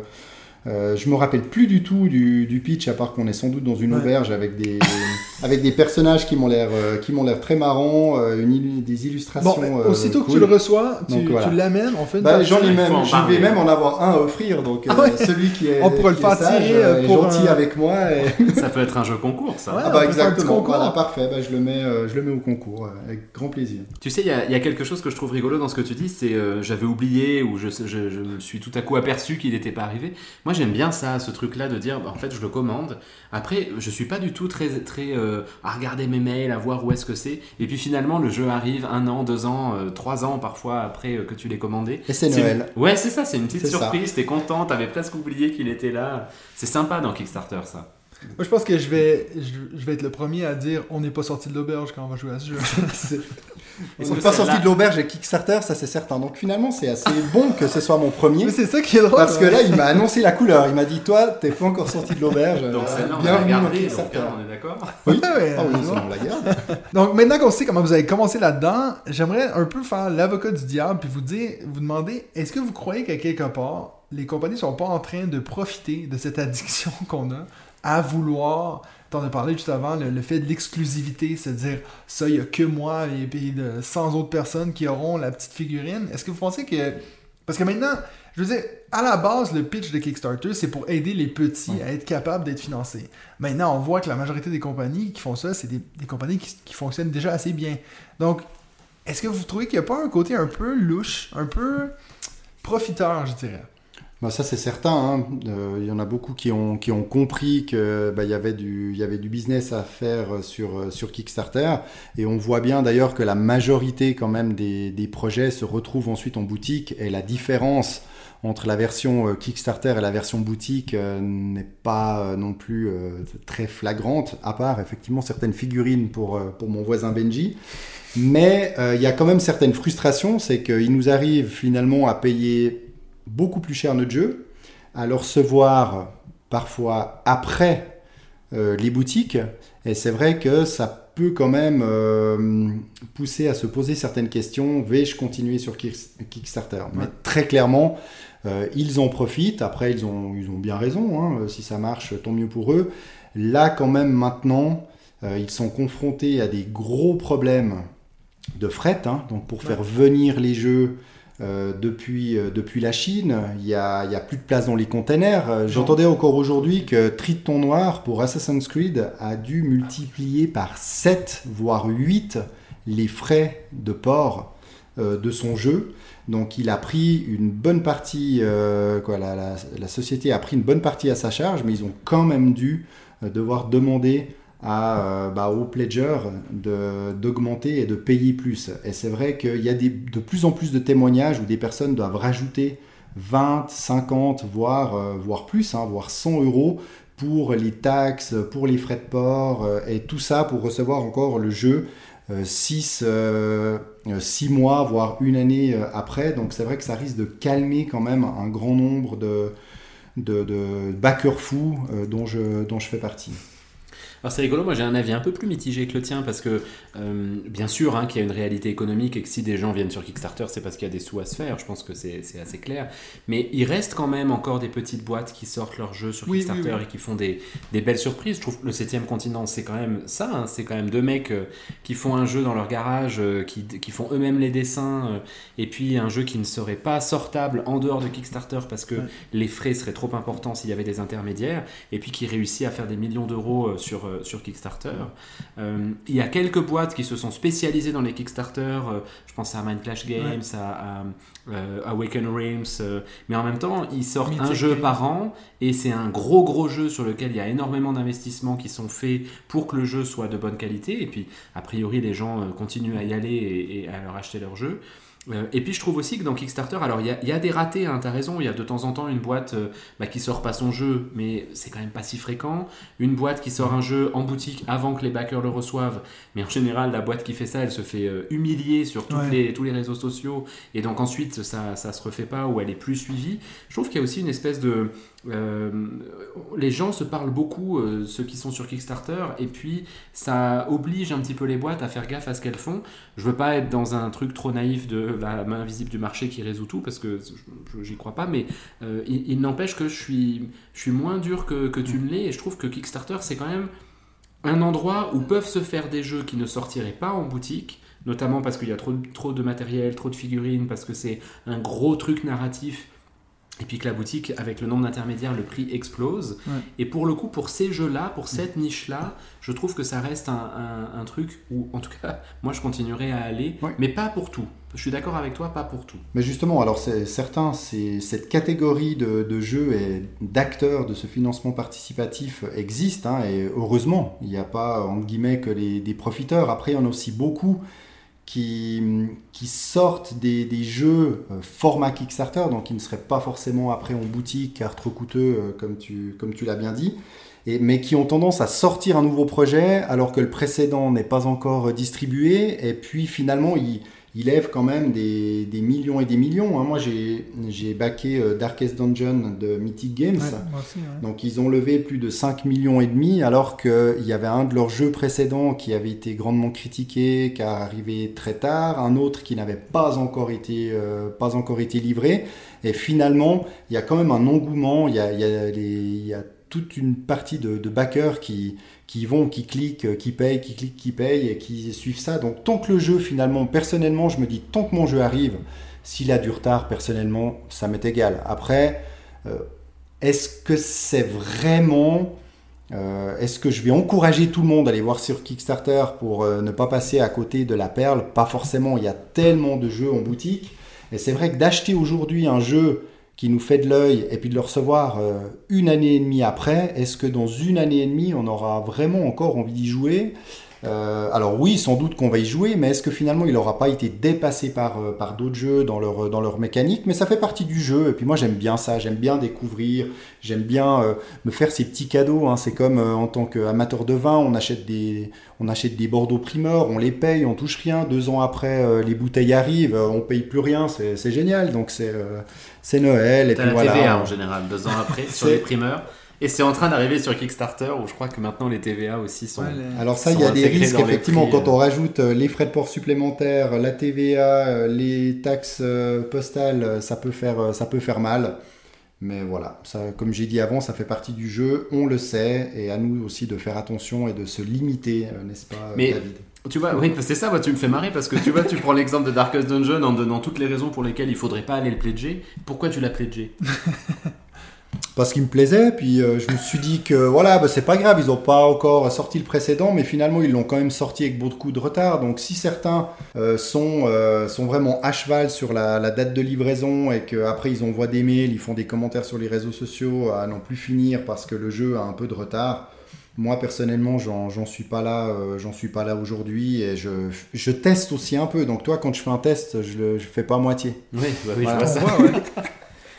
euh, je me rappelle plus du tout du, du pitch, à part qu'on est sans doute dans une auberge avec des, avec des personnages qui m'ont l'air euh, qui m'ont l'air très marrants, euh, une, des illustrations. Bon, aussitôt que tu le reçois, tu, tu l'amènes en fait. Bah, j'en ai même, je vais même en avoir un à offrir, donc ah celui qui est, on pourrait le faire tirer pour gentil avec moi. ça peut être un jeu concours, ça. ah bah exactement. Voilà, parfait. Bah, je le mets, je le mets au concours avec grand plaisir. Tu sais, il y, y, a quelque chose que je trouve rigolo dans ce que tu dis, c'est j'avais oublié ou je, je, je, me suis tout à coup aperçu qu'il n'était pas arrivé. Moi, j'aime bien ça, ce truc-là de dire, bah, en fait, je le commande. Après, je suis pas du tout très, très euh, à regarder mes mails, à voir où est-ce que c'est. Et puis finalement, le jeu arrive un an, deux ans, euh, trois ans parfois après euh, que tu l'aies commandé. Et c'est Noël. Ouais, c'est ça, c'est une petite surprise. T'es content, t'avais presque oublié qu'il était là. C'est sympa dans Kickstarter, ça. Moi, je pense que je vais, je, vais être le premier à dire on n'est pas sorti de l'auberge quand on va jouer à ce jeu. on n'est pas sorti de l'auberge avec Kickstarter, ça c'est certain. Donc finalement, c'est assez bon que ce soit mon premier. Mais c'est ça qui est drôle. Parce que là, il m'a annoncé la couleur. Il m'a dit Toi, t'es pas encore sorti de l'auberge. Donc c'est là, on a regardé, donc, on est d'accord Oui, ah, ah oui, on la garde. donc maintenant qu'on sait comment vous avez commencé là-dedans, j'aimerais un peu faire l'avocat du diable puis vous dire, vous demander est-ce que vous croyez qu'à quelque part, les compagnies sont pas en train de profiter de cette addiction qu'on a à vouloir. T'en as parlé juste avant, le, fait de l'exclusivité, c'est à dire ça, il n'y a que moi et puis de 100 autres personnes qui auront la petite figurine. Est-ce que vous pensez que. Parce que maintenant, je veux dire, à la base, le pitch de Kickstarter, c'est pour aider les petits à être capables d'être financés. Maintenant, on voit que la majorité des compagnies qui font ça, c'est des, compagnies qui, qui, fonctionnent déjà assez bien. Donc, est-ce que vous trouvez qu'il n'y a pas un côté un peu louche, un peu profiteur, je dirais? Bah, ça c'est certain. Hein. Euh, il y en a beaucoup qui ont, compris qu'il bah, y, avait du, business à faire sur, sur Kickstarter. Et on voit bien d'ailleurs que la majorité quand même des, projets se retrouvent ensuite en boutique. Et la différence entre la version euh, Kickstarter et la version boutique euh, n'est pas non plus très flagrante, à part effectivement certaines figurines pour, pour mon voisin Benji. Mais il y a quand même certaines frustrations, c'est qu'il nous arrive finalement à payer beaucoup plus cher notre jeu, à le recevoir parfois après euh, les boutiques. Et c'est vrai que ça peut quand même euh, pousser à se poser certaines questions. Vais-je continuer sur Kickstarter? Mais très clairement, euh, ils en profitent. Après, ils ont, ils ont bien raison. Hein. Si ça marche, tant mieux pour eux. Là, quand même, maintenant, ils sont confrontés à des gros problèmes de fret, hein. donc pour faire venir les jeux euh, depuis, euh, depuis la Chine, il n'y a, plus de place dans les containers. Euh, j'entendais encore aujourd'hui que Triton Noir pour Assassin's Creed a dû multiplier par 7 voire 8 les frais de port de son jeu. Donc il a pris une bonne partie, la, la, société a pris une bonne partie à sa charge, mais ils ont quand même dû devoir demander euh, bah, aux pledgers d'augmenter et de payer plus. Et c'est vrai qu'il y a de plus en plus de témoignages où des personnes doivent rajouter 20, 50, voire, euh, voire plus, hein, voire 100 euros pour les taxes, pour les frais de port, euh, et tout ça pour recevoir encore le jeu 6, 6 mois, voire une année après. Donc c'est vrai que ça risque de calmer quand même un grand nombre de, de, de backers fous dont, je, dont je fais partie. Alors c'est rigolo, moi j'ai un avis un peu plus mitigé que le tien parce que euh, bien sûr hein, qu'il y a une réalité économique et que si des gens viennent sur Kickstarter c'est parce qu'il y a des sous à se faire, je pense que c'est assez clair. Mais il reste quand même encore des petites boîtes qui sortent leurs jeux sur Kickstarter et qui font des, des, belles surprises. Je trouve que le 7 continent c'est quand même ça, hein. c'est quand même deux mecs euh, qui font un jeu dans leur garage, euh, qui, qui, font eux-mêmes les dessins et puis un jeu qui ne serait pas sortable en dehors de Kickstarter parce que les frais seraient trop importants s'il y avait des intermédiaires et puis qui réussit à faire des millions d'euros sur sur Kickstarter. Euh, il y a quelques boîtes qui se sont spécialisées dans les Kickstarter. Euh, je pense à Mind Clash Games, à, Awaken Realms. mais en même temps, ils sortent un jeu par an et c'est un gros gros jeu sur lequel il y a énormément d'investissements qui sont faits pour que le jeu soit de bonne qualité. Et puis, a priori, les gens continuent à y aller et, à leur acheter leur jeu. Euh, et puis je trouve aussi que dans Kickstarter, alors il y, a des ratés, hein, t'as raison, il y a de temps en temps une boîte euh, bah, qui sort pas son jeu, mais c'est quand même pas si fréquent. Une boîte qui sort un jeu en boutique avant que les backers le reçoivent, mais en général la boîte qui fait ça, elle se fait euh, humilier sur les, tous les réseaux sociaux, et donc ensuite ça, ça se refait pas ou elle est plus suivie. Je trouve qu'il y a aussi une espèce de euh, les gens se parlent beaucoup, euh, ceux qui sont sur Kickstarter, et puis ça oblige un petit peu les boîtes à faire gaffe à ce qu'elles font. Je veux pas être dans un truc trop naïf de la main invisible du marché qui résout tout, parce que j'y crois pas, mais euh, il, n'empêche que je suis, moins dur que, tu ne l'es, et je trouve que Kickstarter, c'est quand même un endroit où peuvent se faire des jeux qui ne sortiraient pas en boutique, notamment parce qu'il y a trop de matériel, trop de figurines, parce que c'est un gros truc narratif et puis que la boutique, avec le nombre d'intermédiaires, le prix explose. Et pour le coup, pour ces jeux-là, pour cette niche-là, je trouve que ça reste un, truc où, en tout cas, moi, je continuerai à aller, mais pas pour tout. Je suis d'accord avec toi, pas pour tout. Mais justement, alors c'est certain, c'est cette catégorie de, jeux et d'acteurs de ce financement participatif existe, hein, et heureusement, il n'y a pas, entre guillemets, que les, des profiteurs. Après, il y en a aussi beaucoup qui, sortent des, jeux euh, format Kickstarter, donc qui ne seraient pas forcément après en boutique car trop coûteux, euh, comme tu, comme tu l'as bien dit, mais qui ont tendance à sortir un nouveau projet alors que le précédent n'est pas encore distribué, et puis finalement ils il lève quand même des, millions et des millions. Hein. Moi, j'ai backé euh, Darkest Dungeon de Mythic Games. Donc, ils ont levé plus de 5 millions et demi, alors qu'il y avait un de leurs jeux précédents qui avait été grandement critiqué, qui arrivé très tard, un autre qui n'avait pas encore été, euh, pas encore été livré. Et finalement, il y a quand même un engouement. Il y a, il y a toute une partie de, backers qui, qui vont, qui cliquent, qui payent, qui cliquent, qui payent et qui suivent ça. Donc tant que le jeu, finalement, personnellement, je me dis, tant que mon jeu arrive, s'il a du retard, personnellement, ça m'est égal. Après, euh, est-ce que c'est vraiment... Euh, est-ce que je vais encourager tout le monde à aller voir sur Kickstarter pour euh, ne pas passer à côté de la perle? Pas forcément, il y a tellement de jeux en boutique. Et c'est vrai que d'acheter aujourd'hui un jeu qui nous fait de l'œil et puis de le recevoir euh, une année et demie après, est-ce que dans une année et demie, on aura vraiment encore envie d'y jouer? Euh, alors oui, sans doute qu'on va y jouer, mais est-ce que finalement il n'aura pas été dépassé par, euh, par d'autres jeux dans leur, dans leur mécanique? Mais ça fait partie du jeu, et puis moi j'aime bien ça, j'aime bien découvrir, j'aime bien me faire ces petits cadeaux. Hein. C'est comme en tant qu'amateur de vin, on achète, des, on achète des Bordeaux primeurs, on les paye, on touche rien. Deux ans après, les bouteilles arrivent, on paye plus rien, c'est génial. Donc c'est c'est Noël. Et puis la voilà. TVA en général, deux ans après, sur les primeurs. Et c'est en train d'arriver sur Kickstarter où je crois que maintenant les TVA aussi sont. Alors ça, il y a des risques effectivement quand euh. on rajoute euh, les frais de port supplémentaires, la TVA, euh, les taxes postales, ça peut faire, ça peut faire mal. Mais voilà, ça, comme j'ai dit avant, ça fait partie du jeu, on le sait, et à nous aussi de faire attention et de se limiter, n'est-ce pas, Mais- David? Tu vois, oui, c'est ça, moi, tu me fais marrer parce que tu vois, tu prends l'exemple de Darkest Dungeon en donnant toutes les raisons pour lesquelles il faudrait pas aller le pledger. Pourquoi tu l'as pledgé? Parce qu'il me plaisait, puis euh, je me suis dit que voilà, bah, c'est pas grave, ils n'ont pas encore sorti le précédent, mais finalement ils l'ont quand même sorti avec beaucoup de retard. Donc si certains euh, sont, euh, sont vraiment à cheval sur la, la date de livraison et qu'après ils envoient des mails, ils font des commentaires sur les réseaux sociaux à n'en plus finir parce que le jeu a un peu de retard. Moi personnellement, j'en j'en suis pas là, euh, j'en suis pas là aujourd'hui et je, je teste aussi un peu. Donc toi, quand je fais un test, je le je fais pas à moitié. Oui, bah oui, Voilà. je vois On ça. voit, ouais.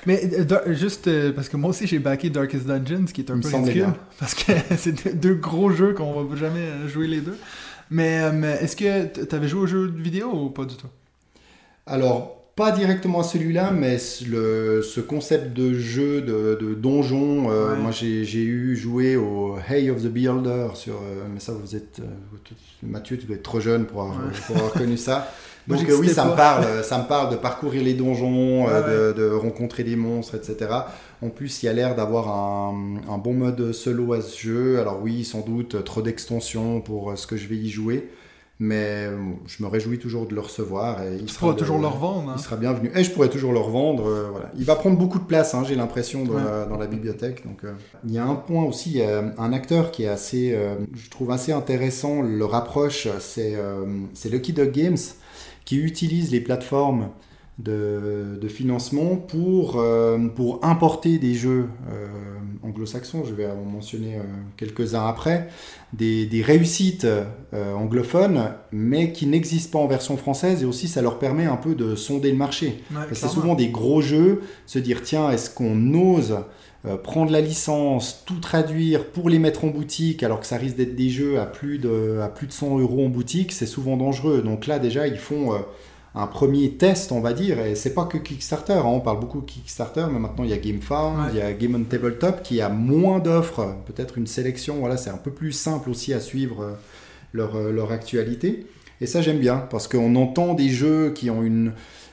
Mais euh, juste euh, parce que moi aussi j'ai backé Darkest Dungeons, qui est un peu ridicule, parce que c'est deux, gros jeux qu'on va jamais euh, jouer les deux. Mais mais est-ce que t'avais joué au jeu vidéo ou pas du tout? Alors, pas directement à celui-là, mais le, ce concept de jeu, de, de donjon, euh, Ouais. moi j'ai j'ai eu joué au Hay of the Beholder, sur, euh, mais ça vous êtes, euh, Mathieu, tu dois être trop jeune pour avoir, Ouais. pour avoir connu ça. Donc oui, ça me parle, ça me parle de parcourir les donjons, Ouais, de, de rencontrer des monstres, etc. En plus, il y a l'air d'avoir un, un bon mode solo à ce jeu. Alors oui, sans doute trop d'extensions pour ce que je vais y jouer, mais euh, je me réjouis toujours de le recevoir. Et il Tu sera toujours le revendre. hein. il sera bienvenu. Et je pourrais toujours le revendre. euh, voilà. Il va prendre beaucoup de place, hein, j'ai l'impression, dans, Ouais. la, dans la bibliothèque. Donc, euh. Il y a un point aussi, euh, un acteur qui est assez, je trouve assez intéressant, le rapproche, c'est c'est Lucky Dog Games, qui utilise les plateformes de, de financement pour, euh, pour importer des jeux euh, anglo-saxons. Je vais en mentionner euh, quelques-uns après. Des, des réussites anglophones, mais qui n'existent pas en version française. Et aussi, ça leur permet un peu de sonder le marché. Ouais, c'est souvent des gros jeux, se dire tiens, est-ce qu'on ose prendre la licence, tout traduire pour les mettre en boutique, alors que ça risque d'être des jeux à plus de, à plus de 100 euros en boutique, c'est souvent dangereux. Donc là, déjà, ils font un premier test, on va dire, et c'est pas que Kickstarter, hein, on parle beaucoup de Kickstarter, mais maintenant il y a GameFound, Ouais. il y a Game on Tabletop qui a moins d'offres, peut-être une sélection, voilà, c'est un peu plus simple aussi à suivre euh, leur, euh, leur actualité. Et ça, j'aime bien, parce qu'on entend des jeux qui ont une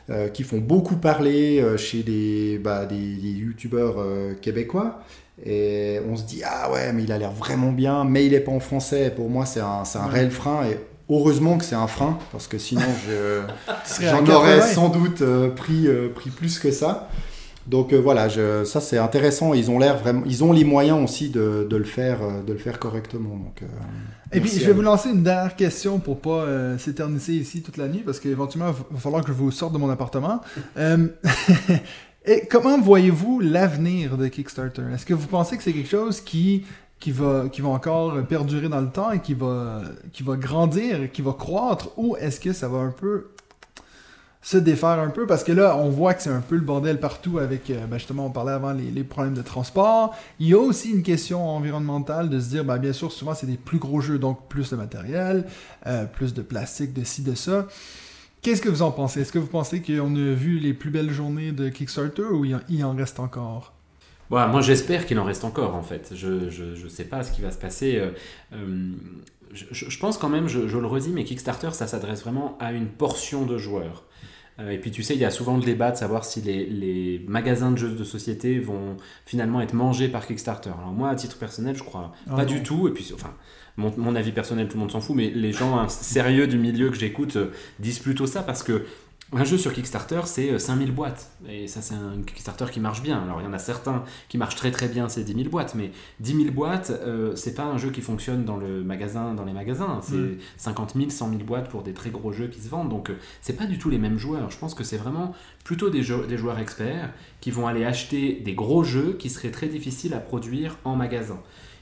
euh, qui font beaucoup parler euh, chez des, bah, des, des youtubeurs euh, québécois. Et on se dit, ah ouais, mais il a l'air vraiment bien, mais il est pas en français. Pour moi, c'est un, un Ouais. réel frein. Et heureusement que c'est un frein, parce que sinon, je, j'en aurais 80. sans doute euh, pris, euh, pris plus que ça. Donc euh, voilà, je, ça c'est intéressant. Ils ont l'air vraiment, ils ont les moyens aussi de, de le faire, de le faire correctement. Donc, Et puis, je vais vous. lancer une dernière question pour pas s'éterniser ici toute la nuit, parce qu'éventuellement, il va falloir que je vous sorte de mon appartement. Et comment voyez-vous l'avenir de Kickstarter? Est-ce que vous pensez que c'est quelque chose qui, qui, va, qui encore perdurer dans le temps et qui va, qui va grandir, qui va croître, ou est-ce que ça va un peu se défaire un peu? Parce que là on voit que c'est un peu le bordel partout avec euh, ben, justement on parlait avant les, problèmes de transport. Il y a aussi une question environnementale de se dire, ben, bien sûr, souvent c'est des plus gros jeux, donc plus de matériel, euh, plus de plastique, de ci, de ça. Qu'est-ce que vous en pensez? Est-ce que vous pensez qu'on a vu les plus belles journées de Kickstarter ou il en reste encore? Moi j'espère qu'il en reste encore en fait. Je, je, je sais pas ce qui va se passer. euh, euh, je, pense quand même, je, je le redis, mais Kickstarter ça s'adresse vraiment à une portion de joueurs. Euh, et puis tu sais, il y a souvent le débat de savoir si les, les magasins de jeux de société vont finalement être mangés par Kickstarter. Alors moi, à titre personnel, je crois Ah pas non. du tout. Et puis, enfin, mon, mon avis personnel, tout le monde s'en fout, mais les gens hein, sérieux du milieu que j'écoute euh, disent plutôt ça parce que un jeu sur Kickstarter, c'est euh, 5000 boîtes. Et ça, c'est un Kickstarter qui marche bien. Alors, il y en a certains qui marchent très très bien, c'est 10 000 boîtes. Mais 10 000 boîtes, euh, c'est pas un jeu qui fonctionne dans, le magasin, dans les magasins. C'est Mm. 50 000, 100 000 boîtes pour des très gros jeux qui se vendent. Donc, euh, c'est pas du tout les mêmes joueurs. Je pense que c'est vraiment plutôt des, jeux- des joueurs experts qui vont aller acheter des gros jeux qui seraient très difficiles à produire en magasin.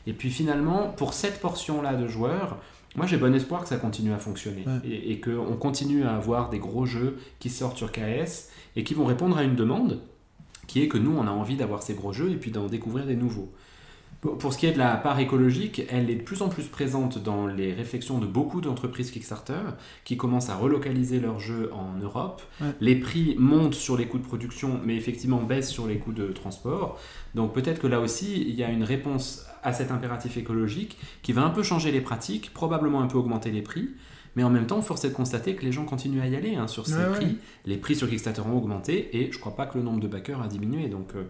Et puis finalement, pour cette portion-là de joueurs, moi j'ai bon espoir que ça continue à fonctionner Ouais. et, et qu'on continue à avoir des gros jeux qui sortent sur KS et qui vont répondre à une demande qui est que nous on a envie d'avoir ces gros jeux et puis d'en découvrir des nouveaux. Pour ce qui est de la part écologique, elle est de plus en plus présente dans les réflexions de beaucoup d'entreprises Kickstarter qui commencent à relocaliser leurs jeux en Europe. Ouais. Les prix montent sur les coûts de production, mais effectivement baissent sur les coûts de transport. Donc peut-être que là aussi, il y a une réponse à cet impératif écologique qui va un peu changer les pratiques, probablement un peu augmenter les prix. Mais en même temps, force est de constater que les gens continuent à y aller hein, sur ces Ouais, ouais. prix. Les prix sur Kickstarter ont augmenté et je crois pas que le nombre de backers a diminué. Donc euh,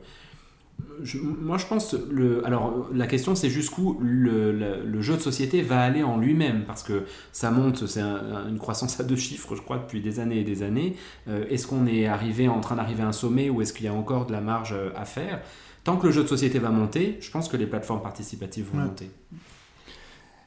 Je- moi, je pense. Le, alors, la question, c'est jusqu'où le, le- le jeu de société va aller en lui-même, parce que ça monte, c'est un- une croissance à deux chiffres, je crois, depuis des années et des années. Euh, est-ce qu'on est arrivé en train d'arriver à un sommet, ou est-ce qu'il y a encore de la marge euh, à faire? Tant que le jeu de société va monter, je pense que les plateformes participatives vont Ouais. monter.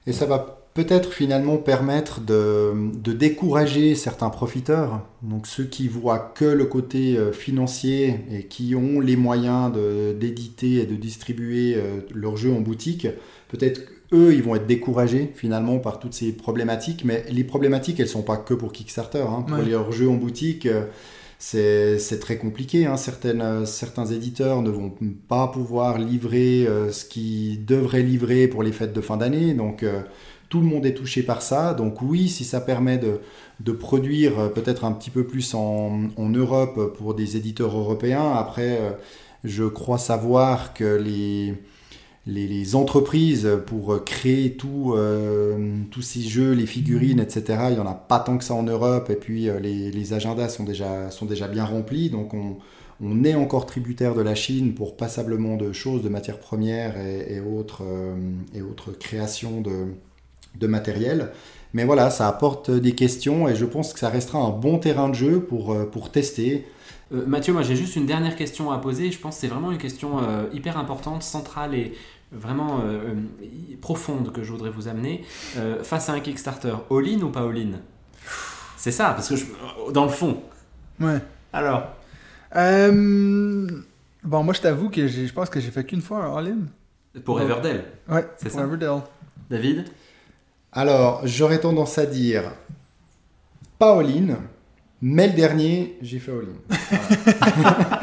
Et ça va peut-être finalement permettre de, de décourager certains profiteurs, donc ceux qui voient que le côté euh, financier et qui ont les moyens de- d'éditer et de distribuer euh, leurs jeux en boutique. Peut-être eux, ils vont être découragés finalement par toutes ces problématiques, mais les problématiques, elles sont pas que pour Kickstarter. hein. Pour Ouais. leurs jeux en boutique, euh, c'est très compliqué. hein. Euh, certains éditeurs ne vont pas pouvoir livrer euh, ce qu'ils devraient livrer pour les fêtes de fin d'année. Donc, euh, tout le monde est touché par ça. Donc, oui, si ça permet de, produire peut-être un petit peu plus en, Europe pour des éditeurs européens, après, je crois savoir que les, les, les entreprises pour créer tout, euh, tous ces jeux, les figurines, etc., il n'y en a pas tant que ça en Europe. Et puis, euh, les, les agendas sont déjà, sont déjà bien remplis. Donc, on, on est encore tributaire de la Chine pour passablement de choses, de matières premières et, et autres, euh, et autres créations de, de matériel. Mais voilà, ça apporte des questions et je pense que ça restera un bon terrain de jeu pour, pour tester. Euh, Mathieu, moi j'ai juste une dernière question à poser. Je pense que c'est vraiment une question euh, hyper importante, centrale et vraiment euh, euh, profonde que je voudrais vous amener. Euh, face à un Kickstarter, all-in ou pas all-in? C'est ça, parce que je- dans le fond. Ouais. Alors, Euh, Bon, moi, je t'avoue que j'ai- je pense que j'ai fait qu'une fois un all-in. pour Ouais. Everdell, Ouais, C'est pour ça. Everdell. David? Alors, j'aurais tendance à dire pas all-in, mais le dernier, j'ai fait all-in.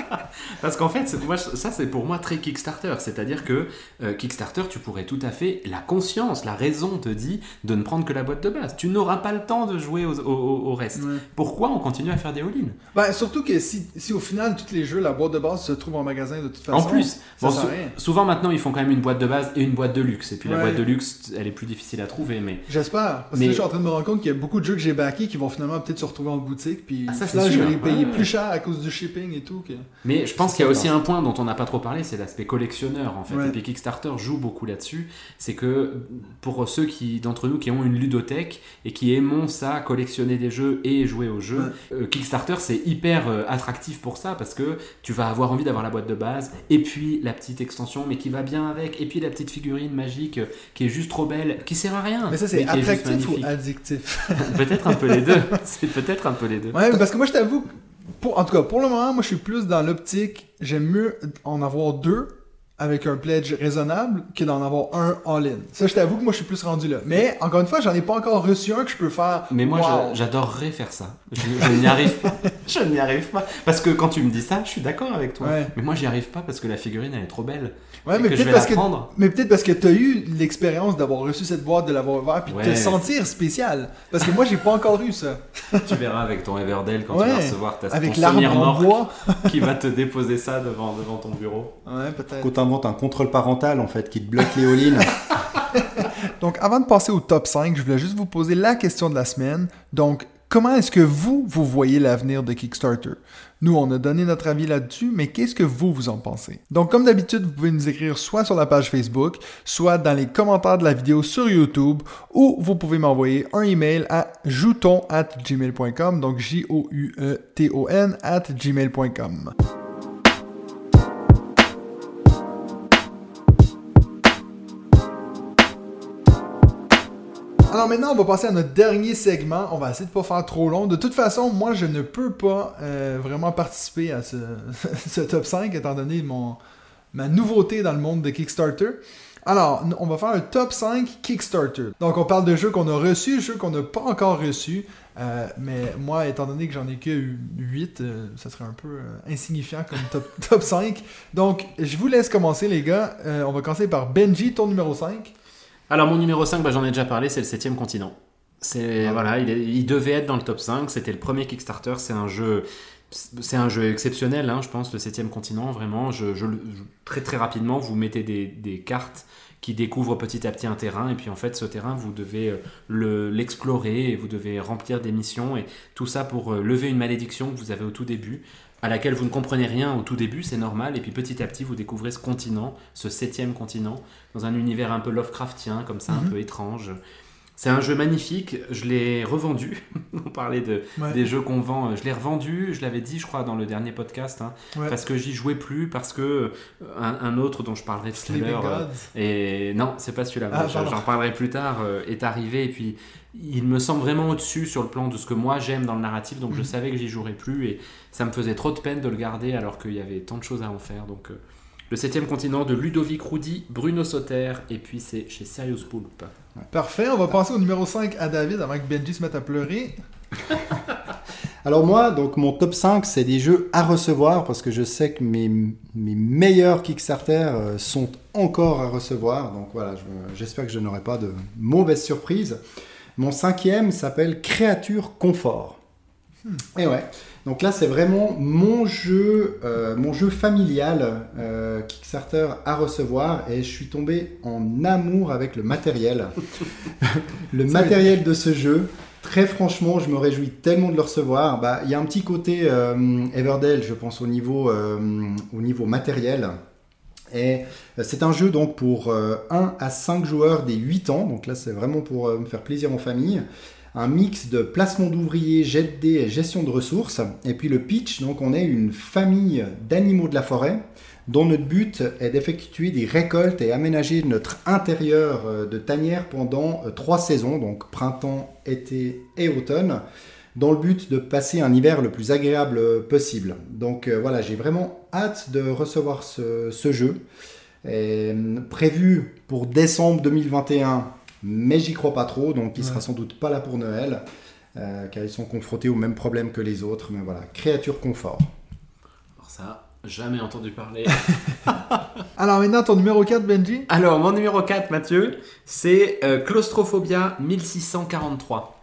Parce qu'en fait, moi, ça c'est pour moi très Kickstarter. C'est-à-dire que euh, Kickstarter, tu pourrais tout à fait, la conscience, la raison te dit de ne prendre que la boîte de base. Tu n'auras pas le temps de jouer au, au- au reste. Ouais. Pourquoi on continue à faire des all-in? Ben, surtout que si, si au final, tous les jeux, la boîte de base se trouve en magasin de toute façon. En plus, ça bon, sert à sou- rien. souvent maintenant ils font quand même une boîte de base et une boîte de luxe. Et puis la boîte de luxe, elle est plus difficile à trouver. Mais J'espère. Parce Mais- que je suis en train de me rendre compte qu'il y a beaucoup de jeux que j'ai backés qui vont finalement peut-être se retrouver en boutique. Puis Ah, ça, final, je vais les payer Ouais. plus cher à cause du shipping et tout. Que... Mais je pense C'est qu'il y a aussi un point dont on n'a pas trop parlé, c'est l'aspect collectionneur en fait. Ouais. Et puis Kickstarter joue beaucoup là-dessus. C'est que pour ceux qui d'entre nous qui ont une ludothèque et qui aimons ça, collectionner des jeux et jouer aux jeux, euh, Kickstarter c'est hyper euh, attractif pour ça parce que tu vas avoir envie d'avoir la boîte de base et puis la petite extension mais qui va bien avec et puis la petite figurine magique euh, qui est juste trop belle, qui sert à rien. Mais ça, c'est attractif ou addictif? Peut-être un peu les deux. C'est peut-être un peu les deux. Ouais, parce que moi, je t'avoue, pour, en tout cas, pour le moment, moi, je suis plus dans l'optique, j'aime mieux en avoir deux avec un pledge raisonnable que d'en avoir un all-in. Ça, je t'avoue que moi, je suis plus rendu là. Mais, encore une fois, j'en ai pas encore reçu un que je peux faire. Mais moi, wow. j'adorerais faire ça. Je, je n'y arrive pas. Je n'y arrive pas. Parce que quand tu me dis ça, je suis d'accord avec toi. Ouais. Mais moi, j'y arrive pas parce que la figurine, elle est trop belle. Ouais, mais peut-être parce que. prendre. Mais peut-être parce que t'as eu l'expérience d'avoir reçu cette boîte, de l'avoir ouvert, puis de te sentir spécial. Parce que moi, j'ai pas encore eu ça. Tu verras avec ton Everdell quand Ouais. tu vas recevoir ta Avec ton en bois. qui va te déposer ça devant, devant ton bureau. Ouais, peut-être. Un contrôle parental, en fait, qui te bloque les. Donc, avant de passer au top 5, je voulais juste vous poser la question de la semaine. Donc, comment est-ce que vous, vous voyez l'avenir de Kickstarter? Nous, on a donné notre avis là-dessus, mais qu'est-ce que vous, vous en pensez? Donc, comme d'habitude, vous pouvez nous écrire soit sur la page Facebook, soit dans les commentaires de la vidéo sur YouTube, ou vous pouvez m'envoyer un email à jouton at gmail.com, donc J-O-U-E-T-O-N at gmail.com. Alors maintenant, on va passer à notre dernier segment. On va essayer de pas faire trop long. De toute façon, moi, je ne peux pas euh, vraiment participer à ce, top 5 étant donné ma nouveauté dans le monde de Kickstarter. Alors, on va faire un top 5 Kickstarter. Donc, on parle de jeux qu'on a reçus, jeux qu'on n'a pas encore reçus. Euh, mais moi, étant donné que j'en ai que 8, euh, ça serait un peu insignifiant comme top, top 5. Donc, je vous laisse commencer, les gars. On va commencer par Benji, ton numéro 5. Alors, mon numéro 5, bah, j'en ai déjà parlé, c'est le 7 continent. C'est Ah. voilà, il, est- il devait être dans le top 5. C'était le premier Kickstarter. C'est un jeu, c'est un jeu exceptionnel, hein, je pense, le 7 continent. Vraiment, je, je le- je- très très rapidement, vous mettez des, des cartes qui découvre petit à petit un terrain. Et puis en fait, ce terrain, vous devez euh, le- l'explorer et vous devez remplir des missions. Et tout ça pour euh, lever une malédiction que vous avez au tout début, à laquelle vous ne comprenez rien au tout début, c'est normal. Et puis petit à petit, vous découvrez ce continent, ce septième continent, dans un univers un peu Lovecraftien, comme ça, un Mhm. peu étrange. C'est un jeu magnifique, je l'ai revendu. On parlait de, Ouais. des jeux qu'on vend, je l'ai revendu, je l'avais dit, je crois, dans le dernier podcast, hein, Ouais. parce que j'y jouais plus, parce que euh, un, un autre dont je parlerai tout à l'heure, euh, et non, c'est pas celui-là, Ah, j'en parlerai plus tard, euh, est arrivé, et puis il me semble vraiment au-dessus sur le plan de ce que moi j'aime dans le narratif, donc je Mhm. savais que j'y jouerais plus, et ça me faisait trop de peine de le garder alors qu'il y avait tant de choses à en faire, donc... euh, le septième continent de Ludovic Roudy, Bruno Sauter, et puis c'est chez Serious Poulp. Parfait, on va passer au numéro 5 à David avant que Benji se mette à pleurer. Alors moi, donc mon top 5, c'est des jeux à recevoir parce que je sais que mes, mes meilleurs Kickstarter euh, sont encore à recevoir. Donc voilà, je- j'espère que je n'aurai pas de mauvaises surprises. Mon cinquième s'appelle Créature Confort. Et ouais, donc là c'est vraiment mon jeu, euh, mon jeu familial euh, Kickstarter à recevoir et je suis tombé en amour avec le matériel. le matériel de ce jeu. Très franchement, je me réjouis tellement de le recevoir. Bah, Il y a un petit côté euh, Everdell, je pense, au niveau, au niveau matériel. Et euh, c'est un jeu donc pour euh, 1 à 5 joueurs des 8 ans. Donc là, c'est vraiment pour euh, me faire plaisir en famille. Un mix de placement d'ouvriers, jet de dés et gestion de ressources. Et puis le pitch, donc on est une famille d'animaux de la forêt dont notre but est d'effectuer des récoltes et aménager notre intérieur euh, de tanière pendant euh, trois saisons, donc printemps, été et automne, dans le but de passer un hiver le plus agréable euh, possible. Donc euh, voilà, j'ai vraiment hâte de recevoir ce, ce jeu. Et, euh, prévu pour décembre 2021, mais j'y crois pas trop, donc il Ouais. sera sans doute pas là pour Noël, euh, car ils sont confrontés aux mêmes problèmes que les autres. Mais voilà, créature confort. Alors ça, jamais entendu parler. Alors maintenant, ton numéro 4, Benji? Alors, mon numéro 4, Mathieu, c'est euh, Claustrophobia 1643.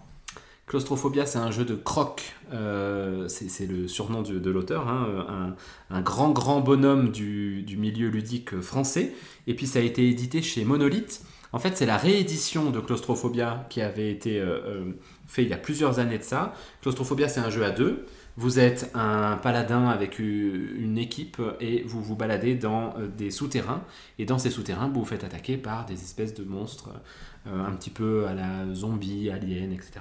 Claustrophobia, c'est un jeu de croc. Euh, c'est le surnom de l'auteur, hein, un, grand, grand bonhomme du, milieu ludique français. Et puis, ça a été édité chez Monolith. En fait, c'est la réédition de Claustrophobia qui avait été euh, euh, fait il y a plusieurs années de ça. Claustrophobia, c'est un jeu à deux. Vous êtes un paladin avec une équipe et vous vous baladez dans euh, des souterrains. Et dans ces souterrains, vous vous faites attaquer par des espèces de monstres, un petit peu à la zombie, alien, etc.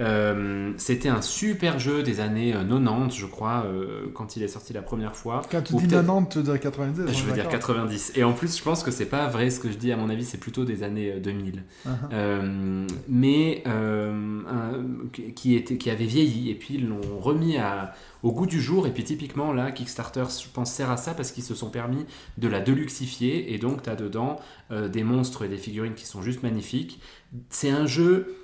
Euh, C'était un super jeu des années euh, 90, je crois, euh, quand il est sorti la première fois. Quand tu Ou dis peut-être- 90, tu veux dire 90 on Je veux dire d'accord. 90. Et en plus, je pense que c'est pas vrai ce que je dis, à mon avis, c'est plutôt des années euh, 2000. Uh-huh. Euh, mais euh, un- qui, était, qui avait vieilli et puis ils l'ont remis à, au goût du jour et puis typiquement là Kickstarter je pense sert à ça parce qu'ils se sont permis de la deluxifier et donc tu as dedans euh, des monstres et des figurines qui sont juste magnifiques c'est un jeu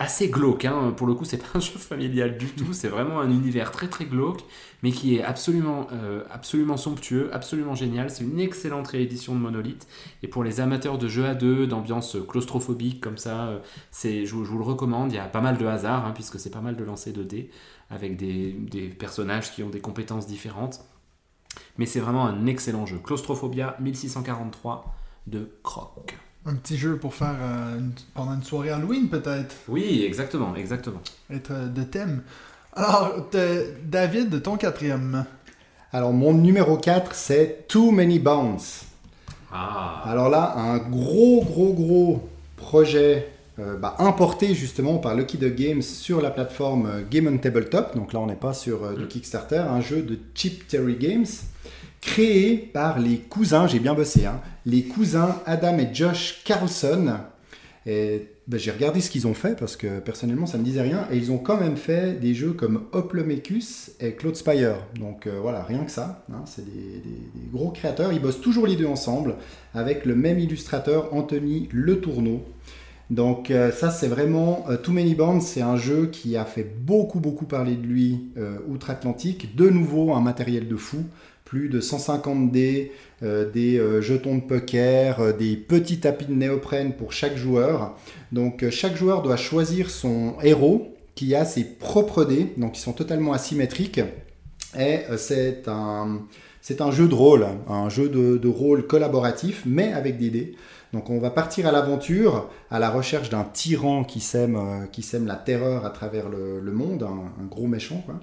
assez glauque hein. pour le coup c'est pas un jeu familial du tout c'est vraiment un univers très très glauque mais qui est absolument euh, absolument somptueux absolument génial c'est une excellente réédition de Monolith et pour les amateurs de jeux à deux, d'ambiance claustrophobique comme ça, euh, c'est, je, vous- le recommande. Il y a pas mal de hasard, hein, puisque c'est pas mal de lancer de dés avec des, des personnages qui ont des compétences différentes. Mais c'est vraiment un excellent jeu. Claustrophobia 1643 de Croc. Un petit jeu pour faire euh, une- pendant une soirée Halloween, peut-être. Oui, exactement, exactement. Être euh, de thème. Alors, David, ton quatrième. Alors mon numéro 4, c'est Too Many Bounds. Ah, Alors là, un gros, gros, gros projet euh, bah, importé justement par Lucky Duck Games sur la plateforme Game on Tabletop. Donc là, on n'est pas sur euh, du Mm. Kickstarter, un jeu de Chip Terry Games créé par les cousins, j'ai bien bossé, hein, les cousins Adam et Josh Carlson. Bah, j'ai regardé ce qu'ils ont fait parce que personnellement ça me disait rien et ils ont quand même fait des jeux comme Hoplomachus et Claude Spire. Donc euh, voilà, rien que ça, hein, c'est des, gros créateurs. Ils bossent toujours les deux ensemble avec le même illustrateur Anthony Le Tourneau. Donc euh, ça c'est vraiment euh, Too Many Bands, c'est un jeu qui a fait beaucoup beaucoup parler de lui outre-Atlantique. De nouveau un matériel de fou, plus de 150 dés, euh, des euh, jetons de poker, euh, des petits tapis de néoprène pour chaque joueur. Donc chaque joueur doit choisir son héros qui a ses propres dés, donc ils sont totalement asymétriques. Et c'est un, jeu de rôle, un jeu de rôle collaboratif, mais avec des dés. Donc on va partir à l'aventure, à la recherche d'un tyran qui sème, euh, qui sème la terreur à travers le, monde, un, gros méchant. Quoi.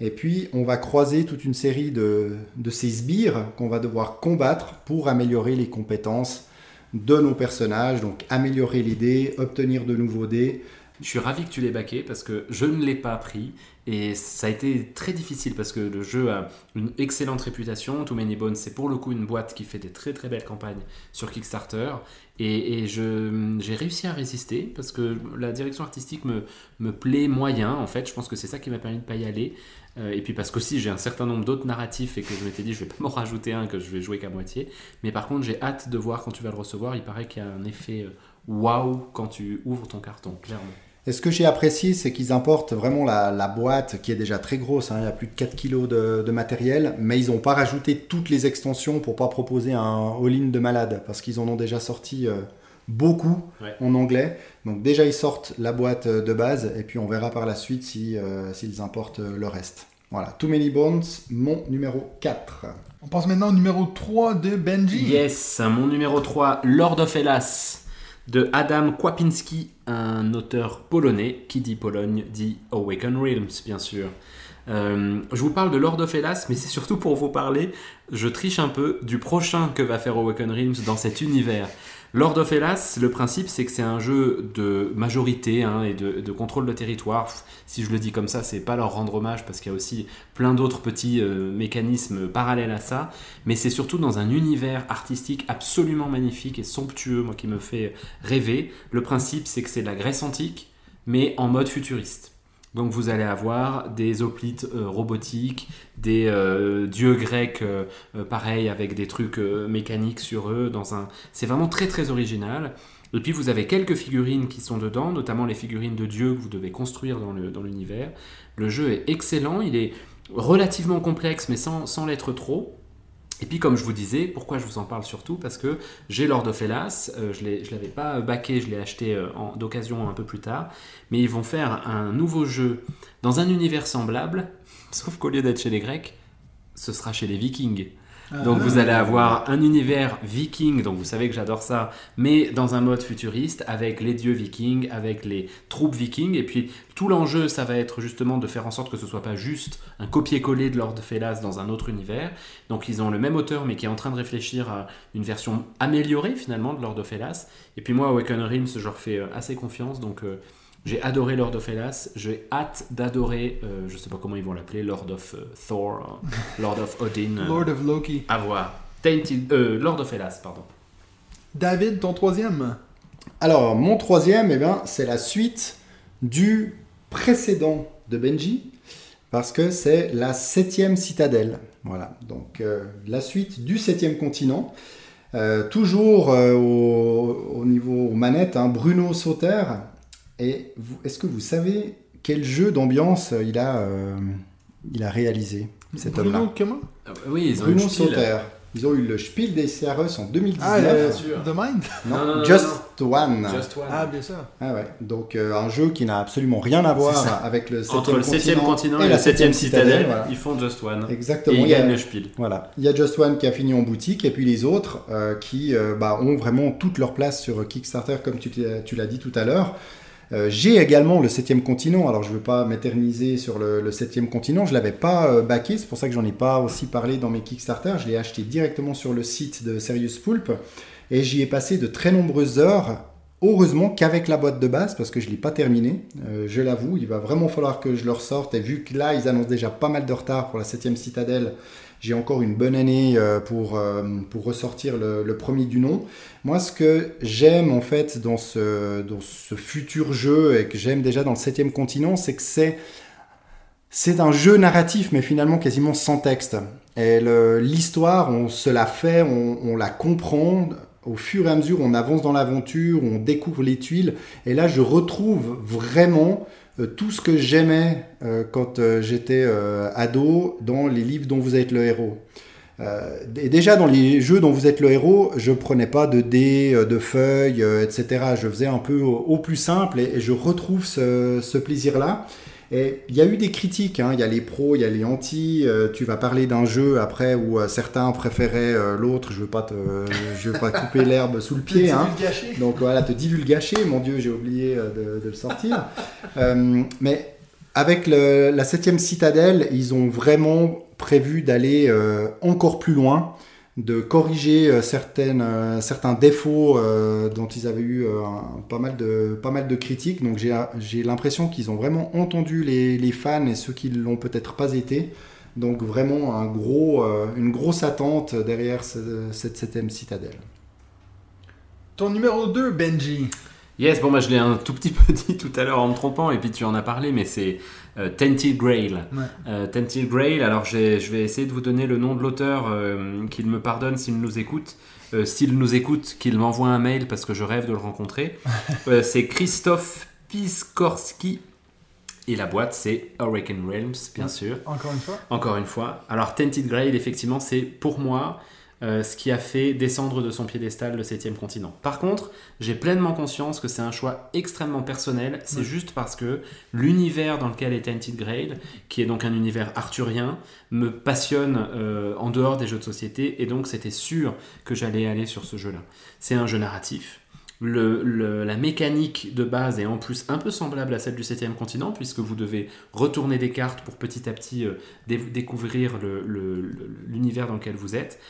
Et puis on va croiser toute une série de, de ces sbires qu'on va devoir combattre pour améliorer les compétences de nos personnages, donc améliorer les dés, obtenir de nouveaux dés. Je suis ravi que tu l'aies baqué parce que je ne l'ai pas pris et ça a été très difficile parce que le jeu a une excellente réputation. Too Many Bones, c'est pour le coup une boîte qui fait des très très belles campagnes sur Kickstarter et, j'ai réussi à résister parce que la direction artistique me, me plaît moyen en fait. Je pense que c'est ça qui m'a permis de pas y aller. Euh, et puis parce qu'aussi j'ai un certain nombre d'autres narratifs et que je m'étais dit je vais pas m'en rajouter un que je vais jouer qu'à moitié. Mais par contre j'ai hâte de voir quand tu vas le recevoir. Il paraît qu'il y a un effet euh, waouh quand tu ouvres ton carton, clairement. Et ce que j'ai apprécié, c'est qu'ils importent vraiment la, la boîte qui est déjà très grosse. hein, il y a plus de 4 kilos de, de matériel, mais ils n'ont pas rajouté toutes les extensions pour pas proposer un all-in de malade, parce qu'ils en ont déjà sorti euh, beaucoup Ouais. en anglais. Donc déjà, ils sortent la boîte euh, de base, et puis on verra par la suite si, euh, s'ils importent euh, le reste. Voilà, Too Many Bones, mon numéro 4. On passe maintenant au numéro 3 de Benji. Yes, mon numéro 3, Lord of Hellas, de Adam Kwapinski, un auteur polonais. Qui dit Pologne dit Awaken Realms, bien sûr. Euh, je vous parle de Lord of Hellas, mais c'est surtout pour vous parler, je triche un peu, du prochain que va faire Awaken Realms dans cet univers. Lord of Hellas, le principe c'est que c'est un jeu de majorité hein, et de, contrôle de territoire. Si je le dis comme ça, c'est pas leur rendre hommage parce qu'il y a aussi plein d'autres petits euh, mécanismes parallèles à ça mais c'est surtout dans un univers artistique absolument magnifique et somptueux, moi qui me fait rêver. Le principe, c'est que c'est de la Grèce antique, mais en mode futuriste. Donc vous allez avoir des hoplites euh, robotiques, des euh, dieux grecs euh, euh, pareil avec des trucs mécaniques sur eux. Dans un, c'est vraiment très très original. Et puis vous avez quelques figurines qui sont dedans, notamment les figurines de dieux que vous devez construire dans le- dans l'univers. Le jeu est excellent, il est relativement complexe, mais sans l'être trop. Et puis comme je vous disais, pourquoi je vous en parle surtout? Parce que j'ai Lord of Hellas, euh, je ne l'avais pas backé, je l'ai acheté euh, d'occasion un peu plus tard, mais ils vont faire un nouveau jeu dans un univers semblable, sauf qu'au lieu d'être chez les Grecs, ce sera chez les Vikings. Donc vous allez avoir un univers viking, donc vous savez que j'adore ça, mais dans un mode futuriste, avec les dieux vikings, avec les troupes vikings, et puis tout l'enjeu, ça va être justement de faire en sorte que ce soit pas juste un copier-coller de Lord of Hellas dans un autre univers. Donc ils ont le même auteur, mais qui est en train de réfléchir à une version améliorée finalement de Lord of Hellas. Et puis moi, Awaken Realms, je leur fais euh, assez confiance, donc euh, j'ai adoré Lord of Hellas, j'ai hâte d'adorer, euh, je sais pas comment ils vont l'appeler, Lord of euh, Thor, euh, Lord of Odin. euh, Lord of Loki. à voir. Tainted, euh, Lord of Hellas, pardon. David, ton troisième. Alors, mon troisième, eh ben, c'est la suite du précédent de Benji, parce que c'est la septième citadelle. Voilà, donc euh, la suite du septième continent. Euh, toujours euh, au, au niveau aux manettes, hein, Bruno Sauter. Et est-ce que vous savez quel jeu d'ambiance il a, euh, il a réalisé, cet homme-là Bruno, comment oui, ils ont Bruno. Sauter. Ils ont eu le Spiel des CRS en 2019. Ah, euh, sûr. The Mind non, Non, non, non, Just non, One. Just One. Ah, bien sûr. Ah ouais, donc euh, un jeu qui n'a absolument rien à voir avec le 7 Entre le 7 continent et, la 7 citadelle, voilà. ils font Just One. Exactement. Et ils il, y a, gagnent le Spiel. voilà. il y a Just One qui a fini en boutique et puis les autres euh, qui euh, bah, ont vraiment toute leur place sur Kickstarter comme tu l'as dit tout à l'heure. Euh, J'ai également le 7 continent, alors je ne veux pas m'éterniser sur le, le 7 continent, je l'avais pas euh, backé, c'est pour ça que j'en ai pas aussi parlé dans mes Kickstarter, je l'ai acheté directement sur le site de Serious Pulp. Et j'y ai passé de très nombreuses heures, heureusement qu'avec la boîte de base, parce que je ne l'ai pas terminé, euh, je l'avoue, il va vraiment falloir que je le ressorte. Et vu que là ils annoncent déjà pas mal de retard pour la 7 citadelle, j'ai encore une bonne année euh, pour, euh, pour ressortir le, premier du nom. Moi, ce que j'aime en fait dans ce, dans ce futur jeu et que j'aime déjà dans le septième continent, c'est que c'est un jeu narratif, mais finalement quasiment sans texte. Et l'histoire, on se la fait, on, la comprend. Au fur et à mesure, on avance dans l'aventure, on découvre les tuiles. Et là, je retrouve vraiment tout ce que j'aimais euh, quand euh, j'étais euh, ado dans les livres dont vous êtes le héros. Euh, et déjà dans les jeux dont vous êtes le héros, je prenais pas de dés, euh, de feuilles, euh, etc. Je faisais un peu au, plus simple et, et je retrouve ce, ce plaisir-là. Et il y a eu des critiques, hein. il y a les pros, il y a les anti. euh, tu vas parler d'un jeu après où euh, certains préféraient euh, l'autre. Je veux pas te, je veux pas couper l'herbe sous le pied. hein. Donc voilà, te divulgacher, mon Dieu, j'ai oublié de, de le sortir. Mais avec le- la septième citadelle, ils ont vraiment prévu d'aller encore plus loin, de corriger euh, certaines, euh, certains défauts euh, dont ils avaient eu euh, un- pas, mal de, pas mal de critiques. Donc j'ai j'ai l'impression qu'ils ont vraiment entendu les, les fans et ceux qui l'ont peut-être pas été. Donc vraiment un gros, euh, une grosse attente derrière ce- cette septième citadelle. Ton numéro 2, Benji. Yes, bon, moi je l'ai un tout petit peu dit tout à l'heure en me trompant, et puis tu en as parlé, mais c'est euh, Tented Grail. Ouais. Euh, Tented Grail, alors je vais essayer de vous donner le nom de l'auteur, euh, qu'il me pardonne s'il nous écoute. Euh, s'il nous écoute, qu'il m'envoie un mail parce que je rêve de le rencontrer. C'est Christophe Piskorski. Et la boîte, c'est Hurricane Realms, bien sûr. Encore une fois. Encore une fois. Alors, Tented Grail, effectivement, c'est pour moi euh, ce qui a fait descendre de son piédestal le septième continent. Par contre, j'ai pleinement conscience que c'est un choix extrêmement personnel. C'est juste parce que l'univers dans lequel est Tented Grail, qui est donc un univers arthurien, me passionne euh, en dehors des jeux de société. Et donc, c'était sûr que j'allais aller sur ce jeu-là. C'est un jeu narratif. Le- le- la mécanique de base est en plus un peu semblable à celle du septième continent, puisque vous devez retourner des cartes pour petit à petit euh, dé- découvrir le- l'univers dans lequel vous êtes.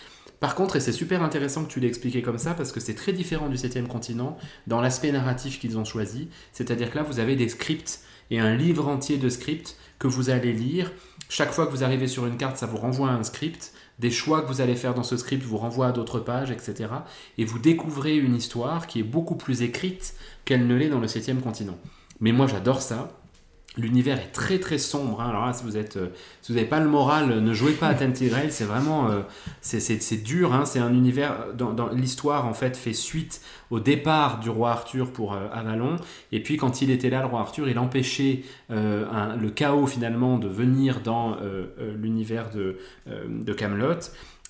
Par contre, et c'est super intéressant que tu l'aies expliqué comme ça, parce que c'est très différent du septième continent dans l'aspect narratif qu'ils ont choisi. C'est-à-dire que là, vous avez des scripts et un livre entier de scripts que vous allez lire. Chaque fois que vous arrivez sur une carte, ça vous renvoie à un script. Des choix que vous allez faire dans ce script vous renvoient à d'autres pages, etc. Et vous découvrez une histoire qui est beaucoup plus écrite qu'elle ne l'est dans le septième continent. Mais moi, j'adore ça. L'univers est très très sombre. hein. Alors là, si vous êtes, euh, si vous n'avez pas le moral, euh, ne jouez pas à Tented Grail. C'est vraiment, euh, c'est- dur. hein. C'est un univers. euh, Dans, dans l'histoire en fait fait suite au départ du roi Arthur pour euh, Avalon. Et puis quand il était là, le roi Arthur, il empêchait euh, un- le chaos finalement de venir dans l'univers de, euh, de Camelot.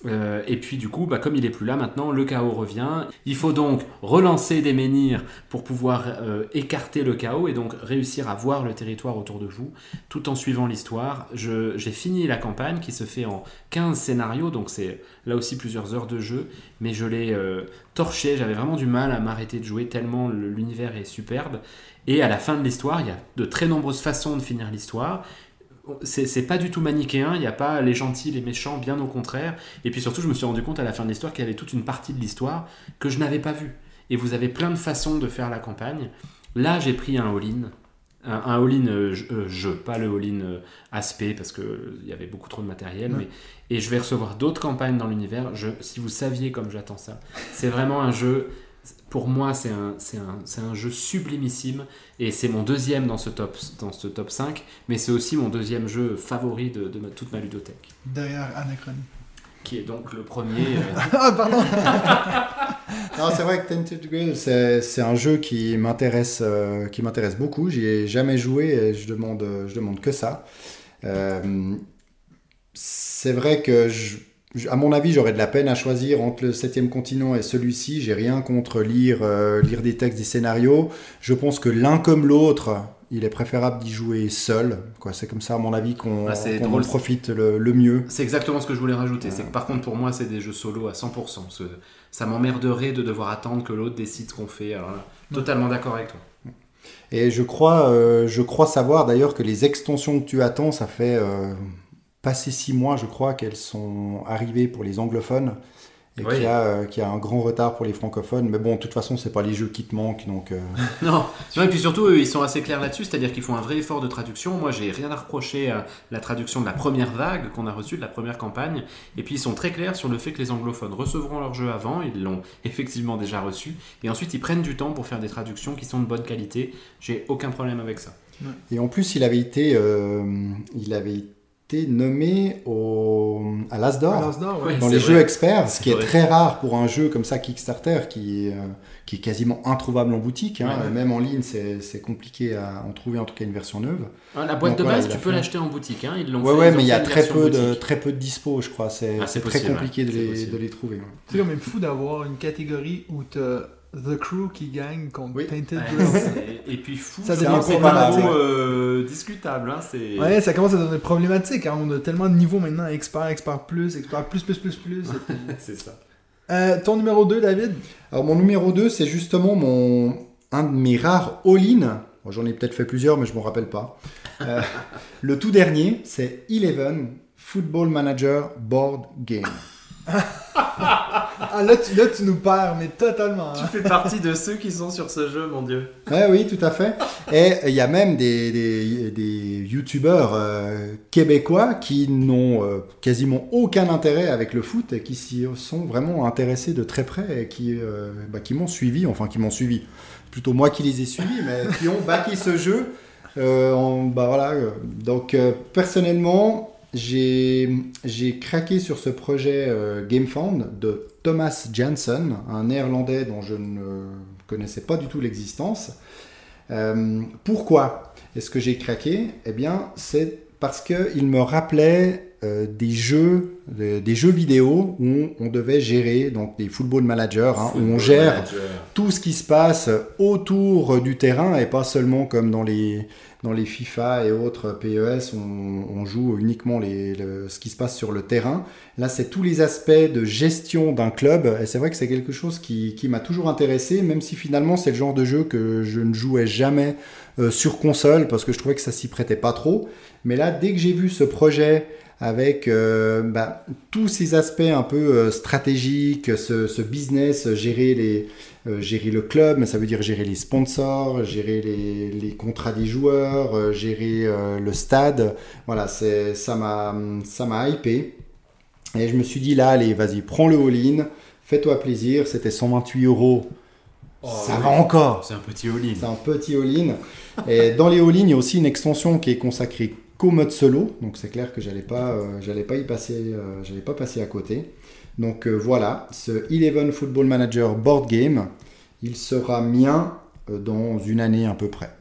Euh, et puis du coup, bah, comme il est plus là maintenant, le chaos revient. Il faut donc relancer des menhirs pour pouvoir euh, écarter le chaos et donc réussir à voir le territoire autour de vous, tout en suivant l'histoire. J'ai fini la campagne qui se fait en 15 scénarios, donc c'est là aussi plusieurs heures de jeu, mais je l'ai euh, torché. J'avais vraiment du mal à m'arrêter de jouer tellement le- l'univers est superbe. Et à la fin de l'histoire, il y a de très nombreuses façons de finir l'histoire c'est pas du tout manichéen, il n'y a pas les gentils, les méchants, bien au contraire. Et puis surtout, je me suis rendu compte à la fin de l'histoire qu'il y avait toute une partie de l'histoire que je n'avais pas vue. Et vous avez plein de façons de faire la campagne. Là, j'ai pris un all-in. Un, un all-in euh, jeu, euh, jeu, pas le all-in euh, aspect, parce qu'il y avait beaucoup trop de matériel. Ouais. Mais, et je vais recevoir d'autres campagnes dans l'univers. Si vous saviez comme j'attends ça, c'est vraiment un jeu. Pour moi, c'est un, c'est un, c'est un jeu sublimissime et c'est mon deuxième dans ce top, dans ce top 5, mais c'est aussi mon deuxième jeu favori de, de ma- toute ma ludothèque, Derrière Anachronie. qui est donc le premier. euh, ah, pardon. Non, c'est vrai que Tented Grail, c'est c'est un jeu qui m'intéresse euh, qui m'intéresse beaucoup. J'y ai jamais joué et je demande, je demande que ça. Euh, c'est vrai que, je- à mon avis, j'aurais de la peine à choisir entre le septième continent et celui-ci. J'ai rien contre lire, euh, lire des textes, des scénarios. Je pense que l'un comme l'autre, il est préférable d'y jouer seul. quoi. C'est comme ça, à mon avis, qu'on Ah, c'est qu'on en profite le, le mieux. c'est exactement ce que je voulais rajouter. C'est que par contre, pour moi, c'est des jeux solo à 100%. parce que ça m'emmerderait de devoir attendre que l'autre décide ce qu'on fait. Alors là, totalement d'accord avec toi. Et je crois, euh, je crois savoir d'ailleurs que les extensions que tu attends, ça fait passer six mois, je crois, qu'elles sont arrivées pour les anglophones. Et Oui. qu'il y, a, euh, qu'il y a un grand retard pour les francophones. Mais bon, de toute façon, c'est pas les jeux qui te manquent. Donc, euh, Non, non, et puis surtout, eux, ils sont assez clairs là-dessus, c'est-à-dire qu'ils font un vrai effort de traduction. Moi, j'ai rien à reprocher à la traduction de la première vague qu'on a reçue, de la première campagne. Et puis, ils sont très clairs sur le fait que les anglophones recevront leur jeu avant, ils l'ont effectivement déjà reçu. Et ensuite, ils prennent du temps pour faire des traductions qui sont de bonne qualité. J'ai aucun problème avec ça. Et en plus, il avait été, euh, il avait été nommé au, à l'Asdor. Ouais. Dans les vrai. jeux experts, ce qui est très rare pour un jeu comme ça Kickstarter qui est, euh, qui est quasiment introuvable en boutique. hein. Ouais, ouais. Même en ligne, c'est c'est compliqué à en trouver en tout cas une version neuve. Hein, La boîte Donc de base, tu peux l'acheter en boutique. Hein. Ils l'ont Ouais, fait, ouais, ils mais il y a très peu, de, très peu de dispo, je crois. C'est Ah, très possible, compliqué ouais. de, les, de les trouver. ouais. C'est quand même fou d'avoir une catégorie où tu The Crew qui gagne contre Oui. Et puis fou, Ça c'est devient un peu comparable. euh, discutable. Hein. Ouais, ça commence à devenir problématique. Hein. On a tellement de niveaux maintenant. Expert, expert plus, expert plus, plus, plus, plus. c'est ça. Euh, ton numéro 2, David? Alors mon numéro 2, c'est justement mon un de mes rares all-in. Bon, J'en ai peut-être fait plusieurs, mais je m'en rappelle pas. Euh, le tout dernier, c'est Eleven Football Manager Board Game. Ah, là tu, là, tu nous perds, mais totalement. Tu hein. fais partie de ceux qui sont sur ce jeu, mon dieu. Ouais, oui, tout à fait. Et il y a même des, des, des youtubeurs euh, québécois qui n'ont euh, quasiment aucun intérêt avec le foot et qui s'y sont vraiment intéressés de très près et qui, euh, bah, qui m'ont suivi, enfin qui m'ont suivi. Plutôt moi qui les ai suivis, mais qui ont backé ce jeu. Euh, en- bah, voilà, donc euh, personnellement, j'ai craqué sur ce projet euh, GameFound de Thomas Janssen, un néerlandais dont je ne connaissais pas du tout l'existence. Euh, pourquoi est-ce que j'ai craqué? Eh bien, c'est parce qu'il me rappelait euh, des jeux, des, des jeux vidéo où on, on devait gérer, donc des football managers, hein, où on gère tout ce qui se passe autour du terrain et pas seulement comme dans les, dans les FIFA et autres PES, on, joue uniquement les, le- ce qui se passe sur le terrain. Là, c'est tous les aspects de gestion d'un club et c'est vrai que c'est quelque chose qui, qui m'a toujours intéressé, même si finalement c'est le genre de jeu que je ne jouais jamais euh, sur console parce que je trouvais que ça s'y prêtait pas trop. Mais là, dès que j'ai vu ce projet avec euh, bah, tous ces aspects un peu euh, stratégiques, ce, ce business, gérer les, euh, gérer le club, mais ça veut dire gérer les sponsors, gérer les, les contrats des joueurs, euh, gérer euh, le stade. Voilà, ça m'a, ça m'a hypé. Et je me suis dit là, allez, vas-y, prends le all-in, fais-toi plaisir. C'était 128 euros. Oh, ça oui. va encore. C'est un petit all-in. C'est un petit all-in. Et dans les all-in, il y a aussi une extension qui est consacrée qu'au mode solo. Donc c'est clair que j'allais pas, euh, j'allais pas y passer, euh, j'allais pas passer à côté. Donc euh, voilà, ce Eleven Football Manager Board Game, il sera mien euh, dans une année à peu près.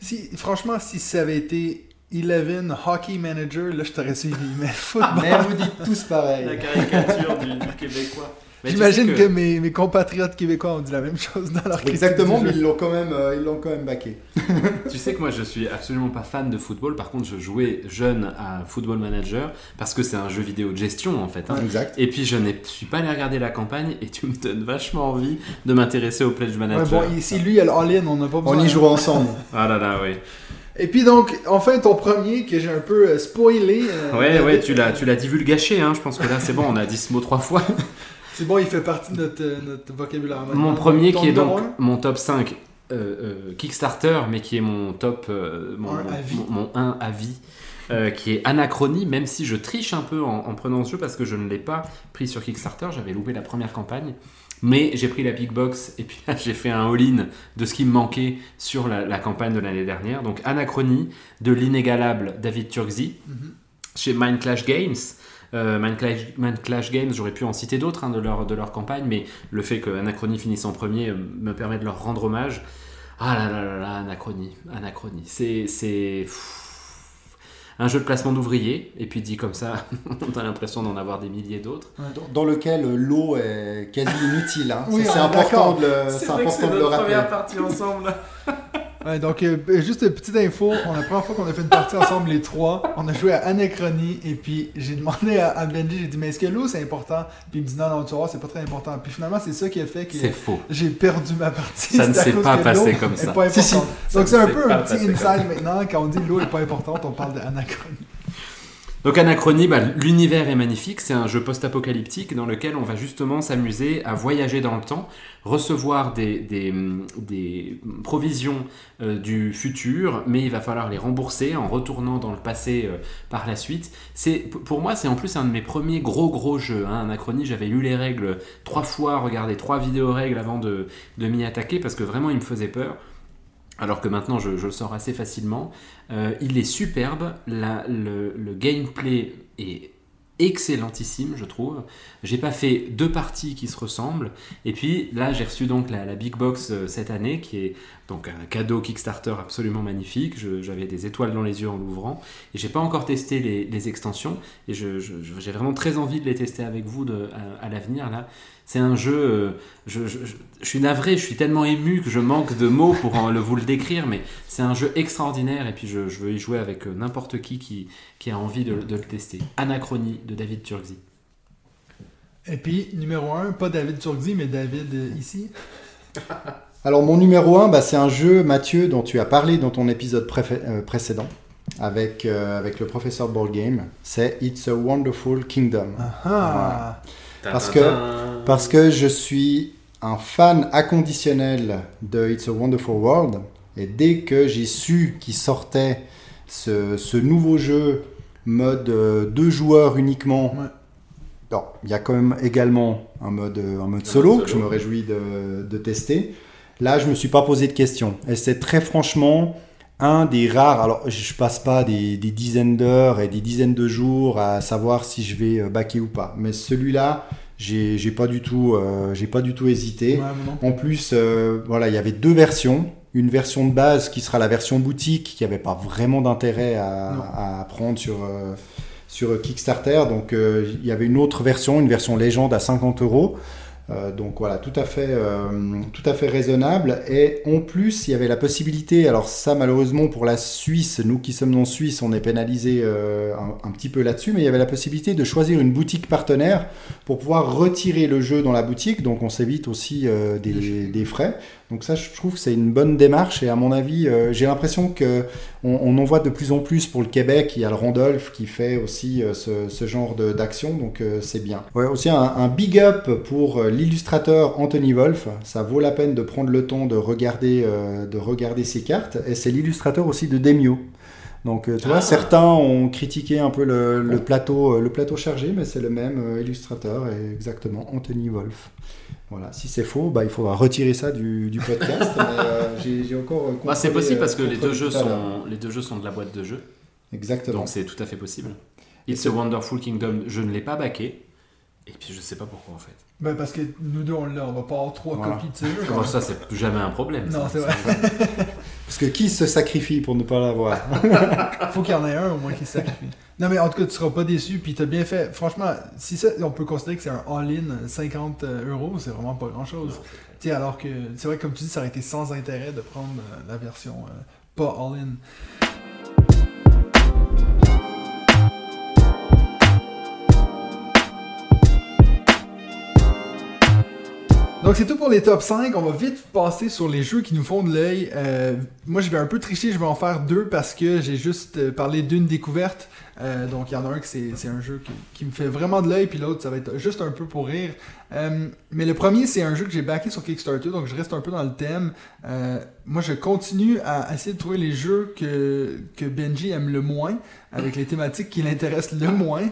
Si, franchement, si ça avait été Eleven Hockey Manager, là je t'aurais suivi. Mais football. Mais vous dites tous pareil. La caricature du, du Québécois. J'imagine que, mes, mes compatriotes québécois ont dit la même chose dans leur Exactement, mais ils l'ont quand même, euh, ils l'ont quand même baqué. Tu sais que moi je suis absolument pas fan de football. Par contre, je jouais jeune à Football Manager parce que c'est un jeu vidéo de gestion en fait. hein. Exact. Et puis je ne suis pas allé regarder la campagne et tu me donnes vachement envie de m'intéresser au Pledge Ouais, Manager. bon, ici, lui, il y a le all-in, on n'a pas besoin. On y jouera ensemble. Ah là là, oui. Et puis donc, enfin, ton premier que j'ai un peu euh, spoilé. euh, Ouais, ouais, tu l'as, tu l'as divulgaché. Hein. Je pense que là c'est bon, on a dit ce mot trois fois. C'est bon, il fait partie de notre, euh, notre vocabulaire. Mon premier qui est donc mon top 5 euh, euh, Kickstarter, mais qui est mon top, euh, mon, Un à vie. mon, mon 1 à vie, euh, qui est Anachronie, même si je triche un peu en, en prenant ce jeu parce que je ne l'ai pas pris sur Kickstarter, j'avais loupé la première campagne. Mais j'ai pris la big box et puis là j'ai fait un all-in de ce qui me manquait sur la, la campagne de l'année dernière. Donc Anachronie de l'inégalable David Turkzy Mhm. chez Mind Clash Games. Euh, Mind, Clash, Games, j'aurais pu en citer d'autres hein, de, leur, de leur campagne, mais le fait que Anachronie finisse en premier euh, me permet de leur rendre hommage. Ah là là là là, Anachronie, Anachronie. C'est, c'est un jeu de placement d'ouvriers, et puis dit comme ça, on a l'impression d'en avoir des milliers d'autres. Dans, dans lequel euh, l'eau est quasi inutile. hein. Oui, c'est important de le, c'est important de le rappeler. partie ensemble. Ouais, donc, euh, juste une petite info, on la première fois qu'on a fait une partie ensemble, les trois, on a joué à Anachronie, et puis j'ai demandé à, à Benji, j'ai dit, mais est-ce que l'eau c'est important? Puis il me dit, non, non, tu vois, c'est pas très important. Puis finalement, c'est ça qui a fait que C'est faux. j'ai perdu ma partie. Ça ne s'est cause pas que passé l'eau comme ça. pas Si, Donc c'est un peu un petit passé inside maintenant, quand on dit l'eau est pas importante, on parle d'Anachronie. Donc Anachronie, bah, l'univers est magnifique, c'est un jeu post-apocalyptique dans lequel on va justement s'amuser à voyager dans le temps, recevoir des, provisions euh, du futur, mais il va falloir les rembourser en retournant dans le passé euh, par la suite. C'est Pour moi, c'est en plus un de mes premiers gros gros jeux. Hein. Anachronie, j'avais lu les règles trois fois, regardé trois vidéos règles avant de, de m'y attaquer, parce que vraiment il me faisait peur. Alors que maintenant je, le sors assez facilement. Euh, il est superbe, le, gameplay est excellentissime, je trouve. J'ai pas fait deux parties qui se ressemblent. Et puis là, j'ai reçu donc la, la Big Box euh, cette année, qui est donc un cadeau Kickstarter absolument magnifique. J'avais des étoiles dans les yeux en l'ouvrant. Et j'ai pas encore testé les, extensions. Et j'ai vraiment très envie de les tester avec vous à, à l'avenir. Là, C'est un jeu. euh, je, je- je- je suis navré, je suis tellement ému que je manque de mots pour en- le, vous le décrire, mais c'est un jeu extraordinaire et puis je, je veux y jouer avec euh, n'importe qui, qui qui a envie de, de le tester. Anachronie de David Turgzy. Et puis, numéro 1, pas David Turgzy, mais David euh, ici. Alors mon numéro 1, c'est un jeu, Mathieu, dont tu as parlé dans ton épisode euh, précédent avec, euh, avec le professeur Ball Game. C'est It's a Wonderful Kingdom. Ah Parce que- Parce que je suis un fan inconditionnel de It's a Wonderful World. Et dès que j'ai su qu'il sortait ce, ce nouveau jeu mode euh, deux joueurs uniquement, Ouais. il y a quand même également un mode, euh, un mode solo que je me réjouis de, de tester. Là, je me suis pas posé de questions. Et c'est très franchement un des rares. Alors, je passe pas des, des dizaines d'heures et des dizaines de jours à savoir si je vais euh, backer ou pas. Mais celui-là, j'ai j'ai pas du tout, euh, j'ai pas du tout hésité. Ouais. En plus, euh, voilà, il y avait deux versions. Une version de base qui sera la version boutique, qui n'avait pas vraiment d'intérêt à, à prendre sur, euh, sur Kickstarter. Donc, euh, il y avait une autre version, une version légende à 50 euros. Euh, donc voilà, tout à fait, euh, tout à fait raisonnable. Et en plus, il y avait la possibilité. Alors ça, malheureusement pour la Suisse, nous qui sommes non suisses, on est pénalisé euh, un, un petit peu là-dessus. Mais il y avait la possibilité de choisir une boutique partenaire pour pouvoir retirer le jeu dans la boutique. Donc on s'évite aussi euh, des, des frais. Donc ça, je trouve que c'est une bonne démarche. Et à mon avis, euh, j'ai l'impression que on, on en voit de plus en plus pour le Québec. Il y a le Randolph qui fait aussi euh, ce, ce genre d'action. Donc euh, c'est bien. Ouais, aussi un, un big up pour l'illustrateur Anthony Wolf. Ça vaut la peine de prendre le temps de regarder, de regarder ses cartes. Et c'est l'illustrateur aussi de Demio. Donc tu vois, Ah. certains ont critiqué un peu le, le plateau, le plateau chargé, mais c'est le même illustrateur, et exactement Anthony Wolf. Voilà, si c'est faux, bah, il faudra retirer ça du, du podcast. euh, j'ai encore. euh, Bah, c'est possible euh, parce que les deux, jeux sont, les deux jeux sont de la boîte de jeux, Exactement. donc c'est tout à fait possible. It's a Wonderful Kingdom, je ne l'ai pas baqué, et puis je sais pas pourquoi en fait. Ben, parce que nous deux, on l'a, on va pas avoir trois Voilà. copies de ce jeu. Comment ça, c'est jamais un problème. Non, c'est vrai. Parce que qui se sacrifie pour ne pas l'avoir? Faut qu'il y en ait un au moins qui se sacrifie. Non, mais en tout cas, tu seras pas déçu, puis t'as bien fait. Franchement, si ça, on peut considérer que c'est un all-in 50 euros, c'est vraiment pas grand chose. Tu sais, alors que, c'est vrai, comme tu dis, ça aurait été sans intérêt de prendre euh, la version euh, pas all-in. Donc c'est tout pour les top 5. On va vite passer sur les jeux qui nous font de l'œil. Euh, moi je vais un peu tricher, je vais en faire deux parce que j'ai juste euh, parlé d'une découverte. Euh, donc il y en a un c'est c'est un jeu qui, qui me fait vraiment de l'œil, puis l'autre ça va être juste un peu pour rire. Euh, mais le premier c'est un jeu que j'ai backé sur Kickstarter, donc je reste un peu dans le thème. Euh, moi je continue à essayer de trouver les jeux que, que Benji aime le moins, avec les thématiques qui l'intéressent le moins.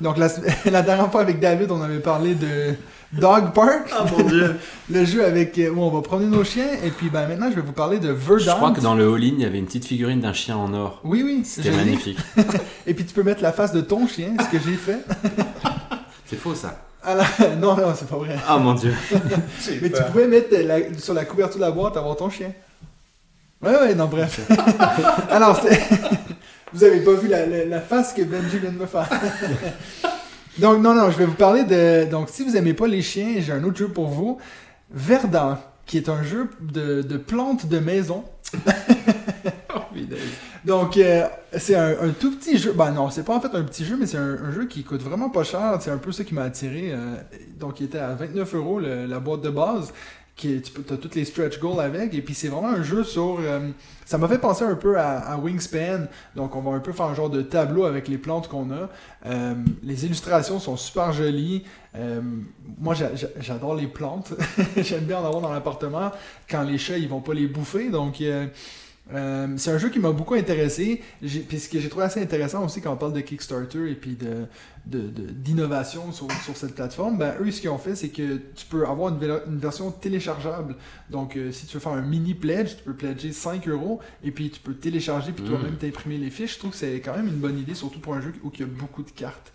Donc la, la dernière fois avec David on avait parlé de Dog Park. Ah mon dieu Le jeu avec euh, où on va promener nos chiens et puis ben maintenant je vais vous parler de Verdant. Je crois que dans le all-in, il y avait une petite figurine d'un chien en or. Oui oui, C'était magnifique. Et puis tu peux mettre la face de ton chien, ce que j'ai fait. C'est faux ça. La- Non non, c'est pas vrai. Ah mon dieu. Mais tu pouvais mettre la- sur la couverture de la boîte avoir ton chien. Ouais ouais, non bref. Alors vous avez pas vu la, la- la face que Benji vient de me faire. Donc non non, je vais vous parler de donc si vous aimez pas les chiens, j'ai un autre jeu pour vous, Verdant, qui est un jeu de, de plantes de maison. Donc, euh, c'est un, un tout petit jeu. Ben non, c'est pas en fait un petit jeu, mais c'est un, un jeu qui coûte vraiment pas cher. C'est un peu ça qui m'a attiré. euh, donc, il était à 29 euros la boîte de base. Qui tu as toutes les stretch goals avec. Et puis, c'est vraiment un jeu sur. euh, ça m'a fait penser un peu à, à Wingspan. Donc, on va un peu faire un genre de tableau avec les plantes qu'on a. Euh, les illustrations sont super jolies. Euh, moi, j'a- j'a- j'adore les plantes. J'aime bien en avoir dans l'appartement quand les chats ils vont pas les bouffer. Donc, euh, c'est un jeu qui m'a beaucoup intéressé. Puis ce que j'ai trouvé assez intéressant aussi quand on parle de Kickstarter et puis de, de- de- d'innovation sur, sur cette plateforme, ben, eux, ce qu'ils ont fait, c'est que tu peux avoir une version téléchargeable. Donc, euh, si tu veux faire un mini pledge, tu peux pledger 5 euros et puis tu peux télécharger puis Mm. toi-même t'imprimer les fiches. Je trouve que c'est quand même une bonne idée, surtout pour un jeu où il y a beaucoup de cartes.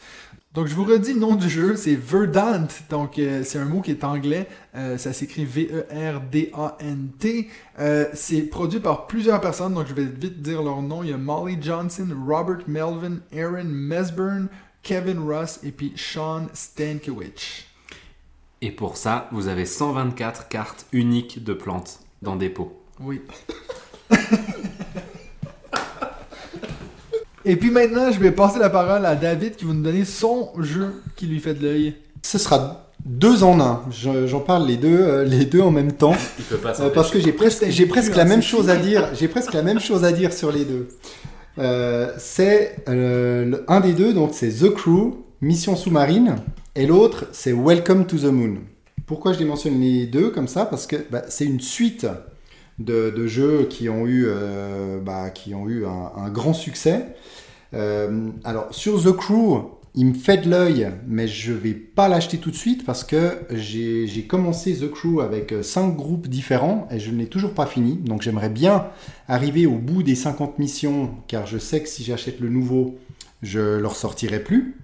Donc, je vous redis le nom du jeu, c'est Verdant. Donc, euh, c'est un mot qui est anglais. Euh, ça s'écrit V-E-R-D-A-N-T. Euh, c'est produit par plusieurs personnes, donc je vais vite dire leur nom. Il y a Molly Johnson, Robert Melvin, Aaron Mesburn, Kevin Ross et puis Sean Stankiewicz. Et pour ça, vous avez 124 cartes uniques de plantes dans des pots. Oui. Et puis maintenant, je vais passer la parole à David qui va nous donner son jeu qui lui fait de l'œil. Ce sera deux en un. Je- J'en parle les deux, euh, les deux en même temps. Il peut pas Euh, parce que j'ai presque, j'ai presque la hein, même chose à dire. J'ai presque la même chose à dire sur les deux. Euh, c'est euh, le- un des deux, donc c'est The Crew, Mission sous-marine, et l'autre c'est Welcome to the Moon. Pourquoi je les mentionne les deux comme ça? Parce que bah, c'est une suite de, de jeux qui ont eu, euh, bah, qui ont eu un, un grand succès. Euh, alors sur The Crew, il me fait de l'œil, mais je vais pas l'acheter tout de suite parce que j'ai commencé The Crew avec euh, cinq groupes différents et je ne l'ai toujours pas fini. Donc j'aimerais bien arriver au bout des 50 missions car je sais que si j'achète le nouveau, je le ressortirai plus.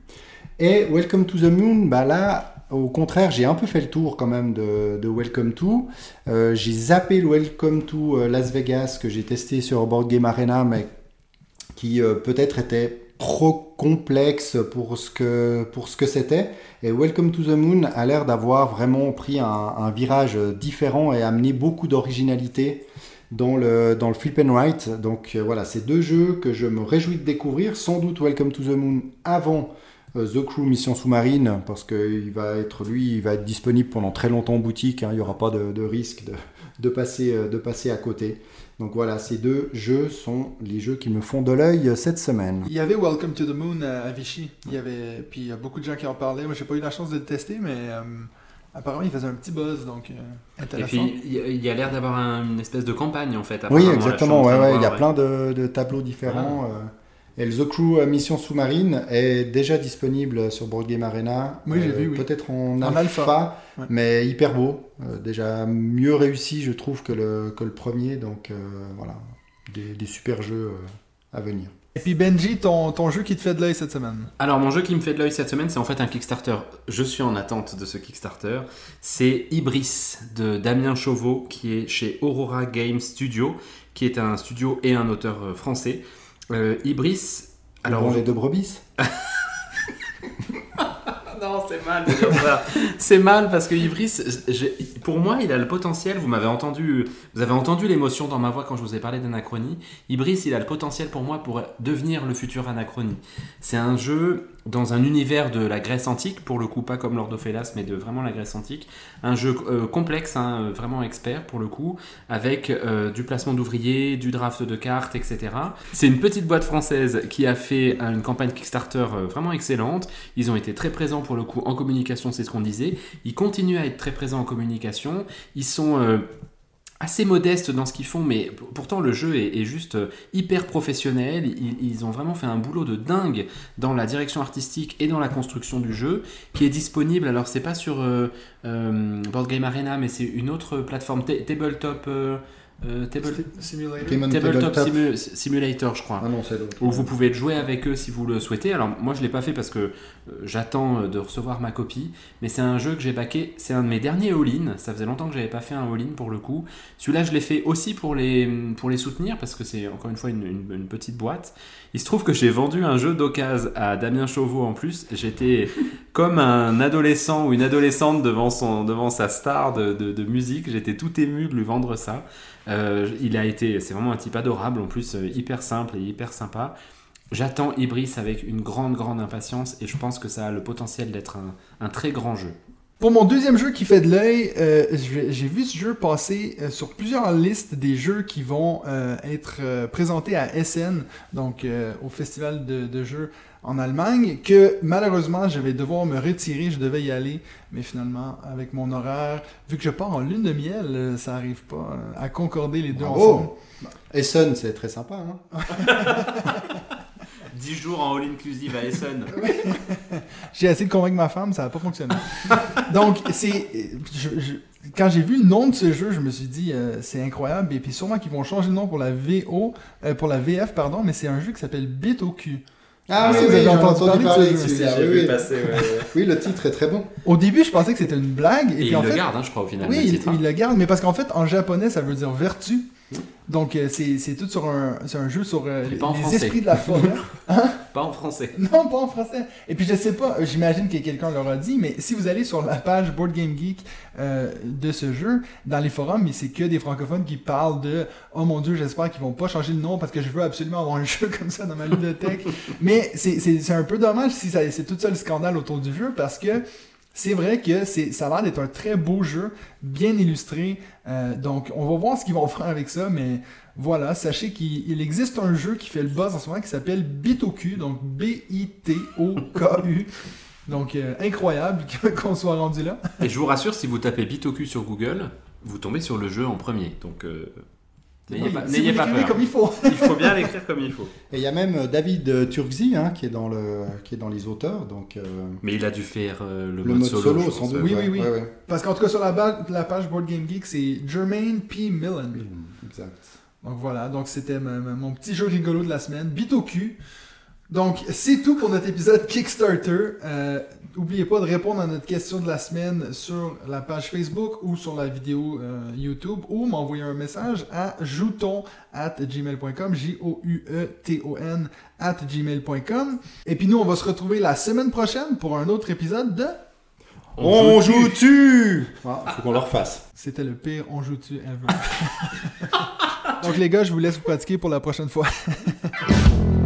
Et Welcome to the Moon, bah là, au contraire, j'ai un peu fait le tour quand même de, Welcome to. Euh, j'ai zappé le Welcome to euh, Las Vegas que j'ai testé sur Board Game Arena, mais euh, peut-être était trop complexe pour ce que pour ce que c'était. Et Welcome to the Moon a l'air d'avoir vraiment pris un, virage différent et amené beaucoup d'originalité dans le, dans le flip and write. Donc euh, voilà, c'est deux jeux que je me réjouis de découvrir. Sans doute Welcome to the Moon avant The Crew Mission Sous-Marine, parce qu'il va être, lui, il va être disponible pendant très longtemps en boutique. hein. Il n'y aura pas de, de risque de, de passer, euh, de passer à côté. Donc voilà, ces deux jeux sont les jeux qui me font de l'œil cette semaine. Il y avait Welcome to the Moon à Vichy. Il y avait, puis il y a beaucoup de gens qui en parlaient. Moi, j'ai pas eu la chance de le tester, mais euh, apparemment, il faisait un petit buzz, donc euh, Et intéressant. puis, il y a- l'air d'avoir un- une espèce de campagne en fait. Oui, exactement. Ouais, ouais, il y a plein de, de tableaux différents. euh, et le The Crew euh, Mission Sous-Marine est déjà disponible sur Board Game Arena. Oui, j'ai vu, oui. Peut-être en, En alpha, alpha, ouais. mais hyper beau. Euh, déjà mieux réussi, je trouve, que le, que le premier. Donc euh, voilà, des, des super jeux euh, à venir. Et puis Benji, ton, ton jeu qui te fait de l'œil cette semaine? Alors, mon jeu qui me fait de l'œil cette semaine, c'est en fait un Kickstarter. Je suis en attente de ce Kickstarter. C'est Ibris de Damien Chauveau, qui est chez Aurora Game Studio, qui est un studio et un auteur euh, français. Euh, Ibris. Alors Alors, les deux brebis. non, c'est mal de dire ça. c'est mal parce que Ibris, pour moi, il a le potentiel. Vous m'avez entendu, vous avez entendu l'émotion dans ma voix quand je vous ai parlé d'Anachronie. Ibris, il a le potentiel pour moi pour devenir le futur Anachronie. C'est un jeu dans un univers de la Grèce antique, pour le coup, pas comme Lord of Hellas, mais de vraiment la Grèce antique. Un jeu euh, complexe, hein, euh, vraiment expert pour le coup, avec euh, du placement d'ouvriers, du draft de cartes, etc. C'est une petite boîte française qui a fait une campagne Kickstarter vraiment excellente. Ils ont été très présents pour le coup en communication, c'est ce qu'on disait. Ils continuent à être très présents en communication. Ils sont assez modestes dans ce qu'ils font, mais pourtant le jeu est, juste euh, hyper professionnel. Ils, ont vraiment fait un boulot de dingue dans la direction artistique et dans la construction du jeu, qui est disponible. Alors c'est pas sur euh, euh, Board Game Arena, mais c'est une autre plateforme, Ta- Tabletop. Euh, table- Simulator. Cayman Tabletop Tabletop. Simu- Simulator, je crois Ah non, c'est l'autre. où vous pouvez jouer avec eux si vous le souhaitez. Alors moi je l'ai pas fait parce que euh, j'attends euh, de recevoir ma copie, mais c'est un jeu que j'ai baqué, c'est un de mes derniers all-in, ça faisait longtemps que j'avais pas fait un all-in pour le coup. Celui-là je l'ai fait aussi pour les, pour les soutenir parce que c'est encore une fois une, une- une petite boîte. Il se trouve que j'ai vendu un jeu d'occasion à Damien Chauveau en plus, j'étais comme un adolescent ou une adolescente devant, son, devant sa star de, de- de musique, j'étais tout ému de lui vendre ça. Euh, il a été, c'est vraiment un type adorable, en plus euh, hyper simple et hyper sympa. J'attends Ibris avec une grande, grande impatience et je pense que ça a le potentiel d'être un, très grand jeu. Pour mon deuxième jeu qui fait de l'œil, euh, j'ai vu ce jeu passer sur plusieurs listes des jeux qui vont être présentés à Essen, donc au festival de jeux en Allemagne, que malheureusement je vais devoir me retirer, je devais y aller, mais finalement avec mon horaire, vu que je pars en lune de miel, euh, ça arrive pas euh, à concorder les deux Bravo. ensemble. Essen, c'est très sympa. Hein 10 jours en all inclusive à Essen. J'ai essayé de convaincre ma femme, ça n'a pas fonctionné. Donc, c'est. je- je- quand j'ai vu le nom de ce jeu, je me suis dit, euh, c'est incroyable. Et puis, sûrement qu'ils vont changer le nom pour la VO, euh, pour la VF, pardon, mais c'est un jeu qui s'appelle Bit au cul. Ah oui, oui, vous oui, avez entendu entendu parler de parler ce de jeu. celui-là. J'ai Oui, vu oui. passer, ouais, ouais. Oui, le titre est très bon. Au début, je pensais que c'était une blague. Et, Et puis, il en le fait, garde, hein, je crois, au final. oui, il, titre, hein. il le garde, mais parce qu'en fait, en japonais, ça veut dire vertu. Donc, euh, c'est tout sur un, un jeu sur euh, les, français. esprits de la forêt. Pas en français. non, pas en français. Et puis, je sais pas, euh, j'imagine que quelqu'un leur a dit, mais si vous allez sur la page Board Game Geek euh, de ce jeu, dans les forums, mais c'est que des francophones qui parlent de « Oh mon Dieu, j'espère qu'ils vont pas changer le nom parce que je veux absolument avoir un jeu comme ça dans ma bibliothèque. » Mais c'est- un peu dommage si c'est tout ça le scandale autour du jeu parce que c'est vrai que ça a l'air d'être un très beau jeu, bien illustré. Euh, donc, on va voir ce qu'ils vont faire avec ça, mais voilà, sachez qu'il il existe un jeu qui fait le buzz en ce moment qui s'appelle Bitoku, donc B-I-T-O-K-U. Donc, euh, incroyable qu'on soit rendu là. Et je vous rassure, si vous tapez Bitoku sur Google, vous tombez sur le jeu en premier. Donc, euh, n'ayez pas, n'ayez pas peur. comme il faut. Il faut bien l'écrire comme il faut. Et il y a même euh, David Turkzy hein, qui, est dans le, qui est dans les auteurs. Donc, euh, Mais il a dû faire euh, le, le mode, mode solo, je sans doute. Oui, oui, oui. ouais, ouais. Parce qu'en tout cas, sur la, ba- la page Board Game Geek, c'est Jermaine P. Millen. Exact. Donc voilà, donc c'était ma- ma- mon petit jeu rigolo de la semaine, Bitoku. Donc c'est tout pour notre épisode Kickstarter. Euh, N'oubliez pas de répondre à notre question de la semaine sur la page Facebook ou sur la vidéo euh, YouTube ou m'envoyer un message à jouton at gmail.com, J-O-U-E-T-O-N at gmail.com. Et puis nous, on va se retrouver la semaine prochaine pour un autre épisode de... On joue-tu Ah, Faut qu'on le refasse. C'était le pire on joue-tu ever. Donc les gars, je vous laisse vous pratiquer pour la prochaine fois.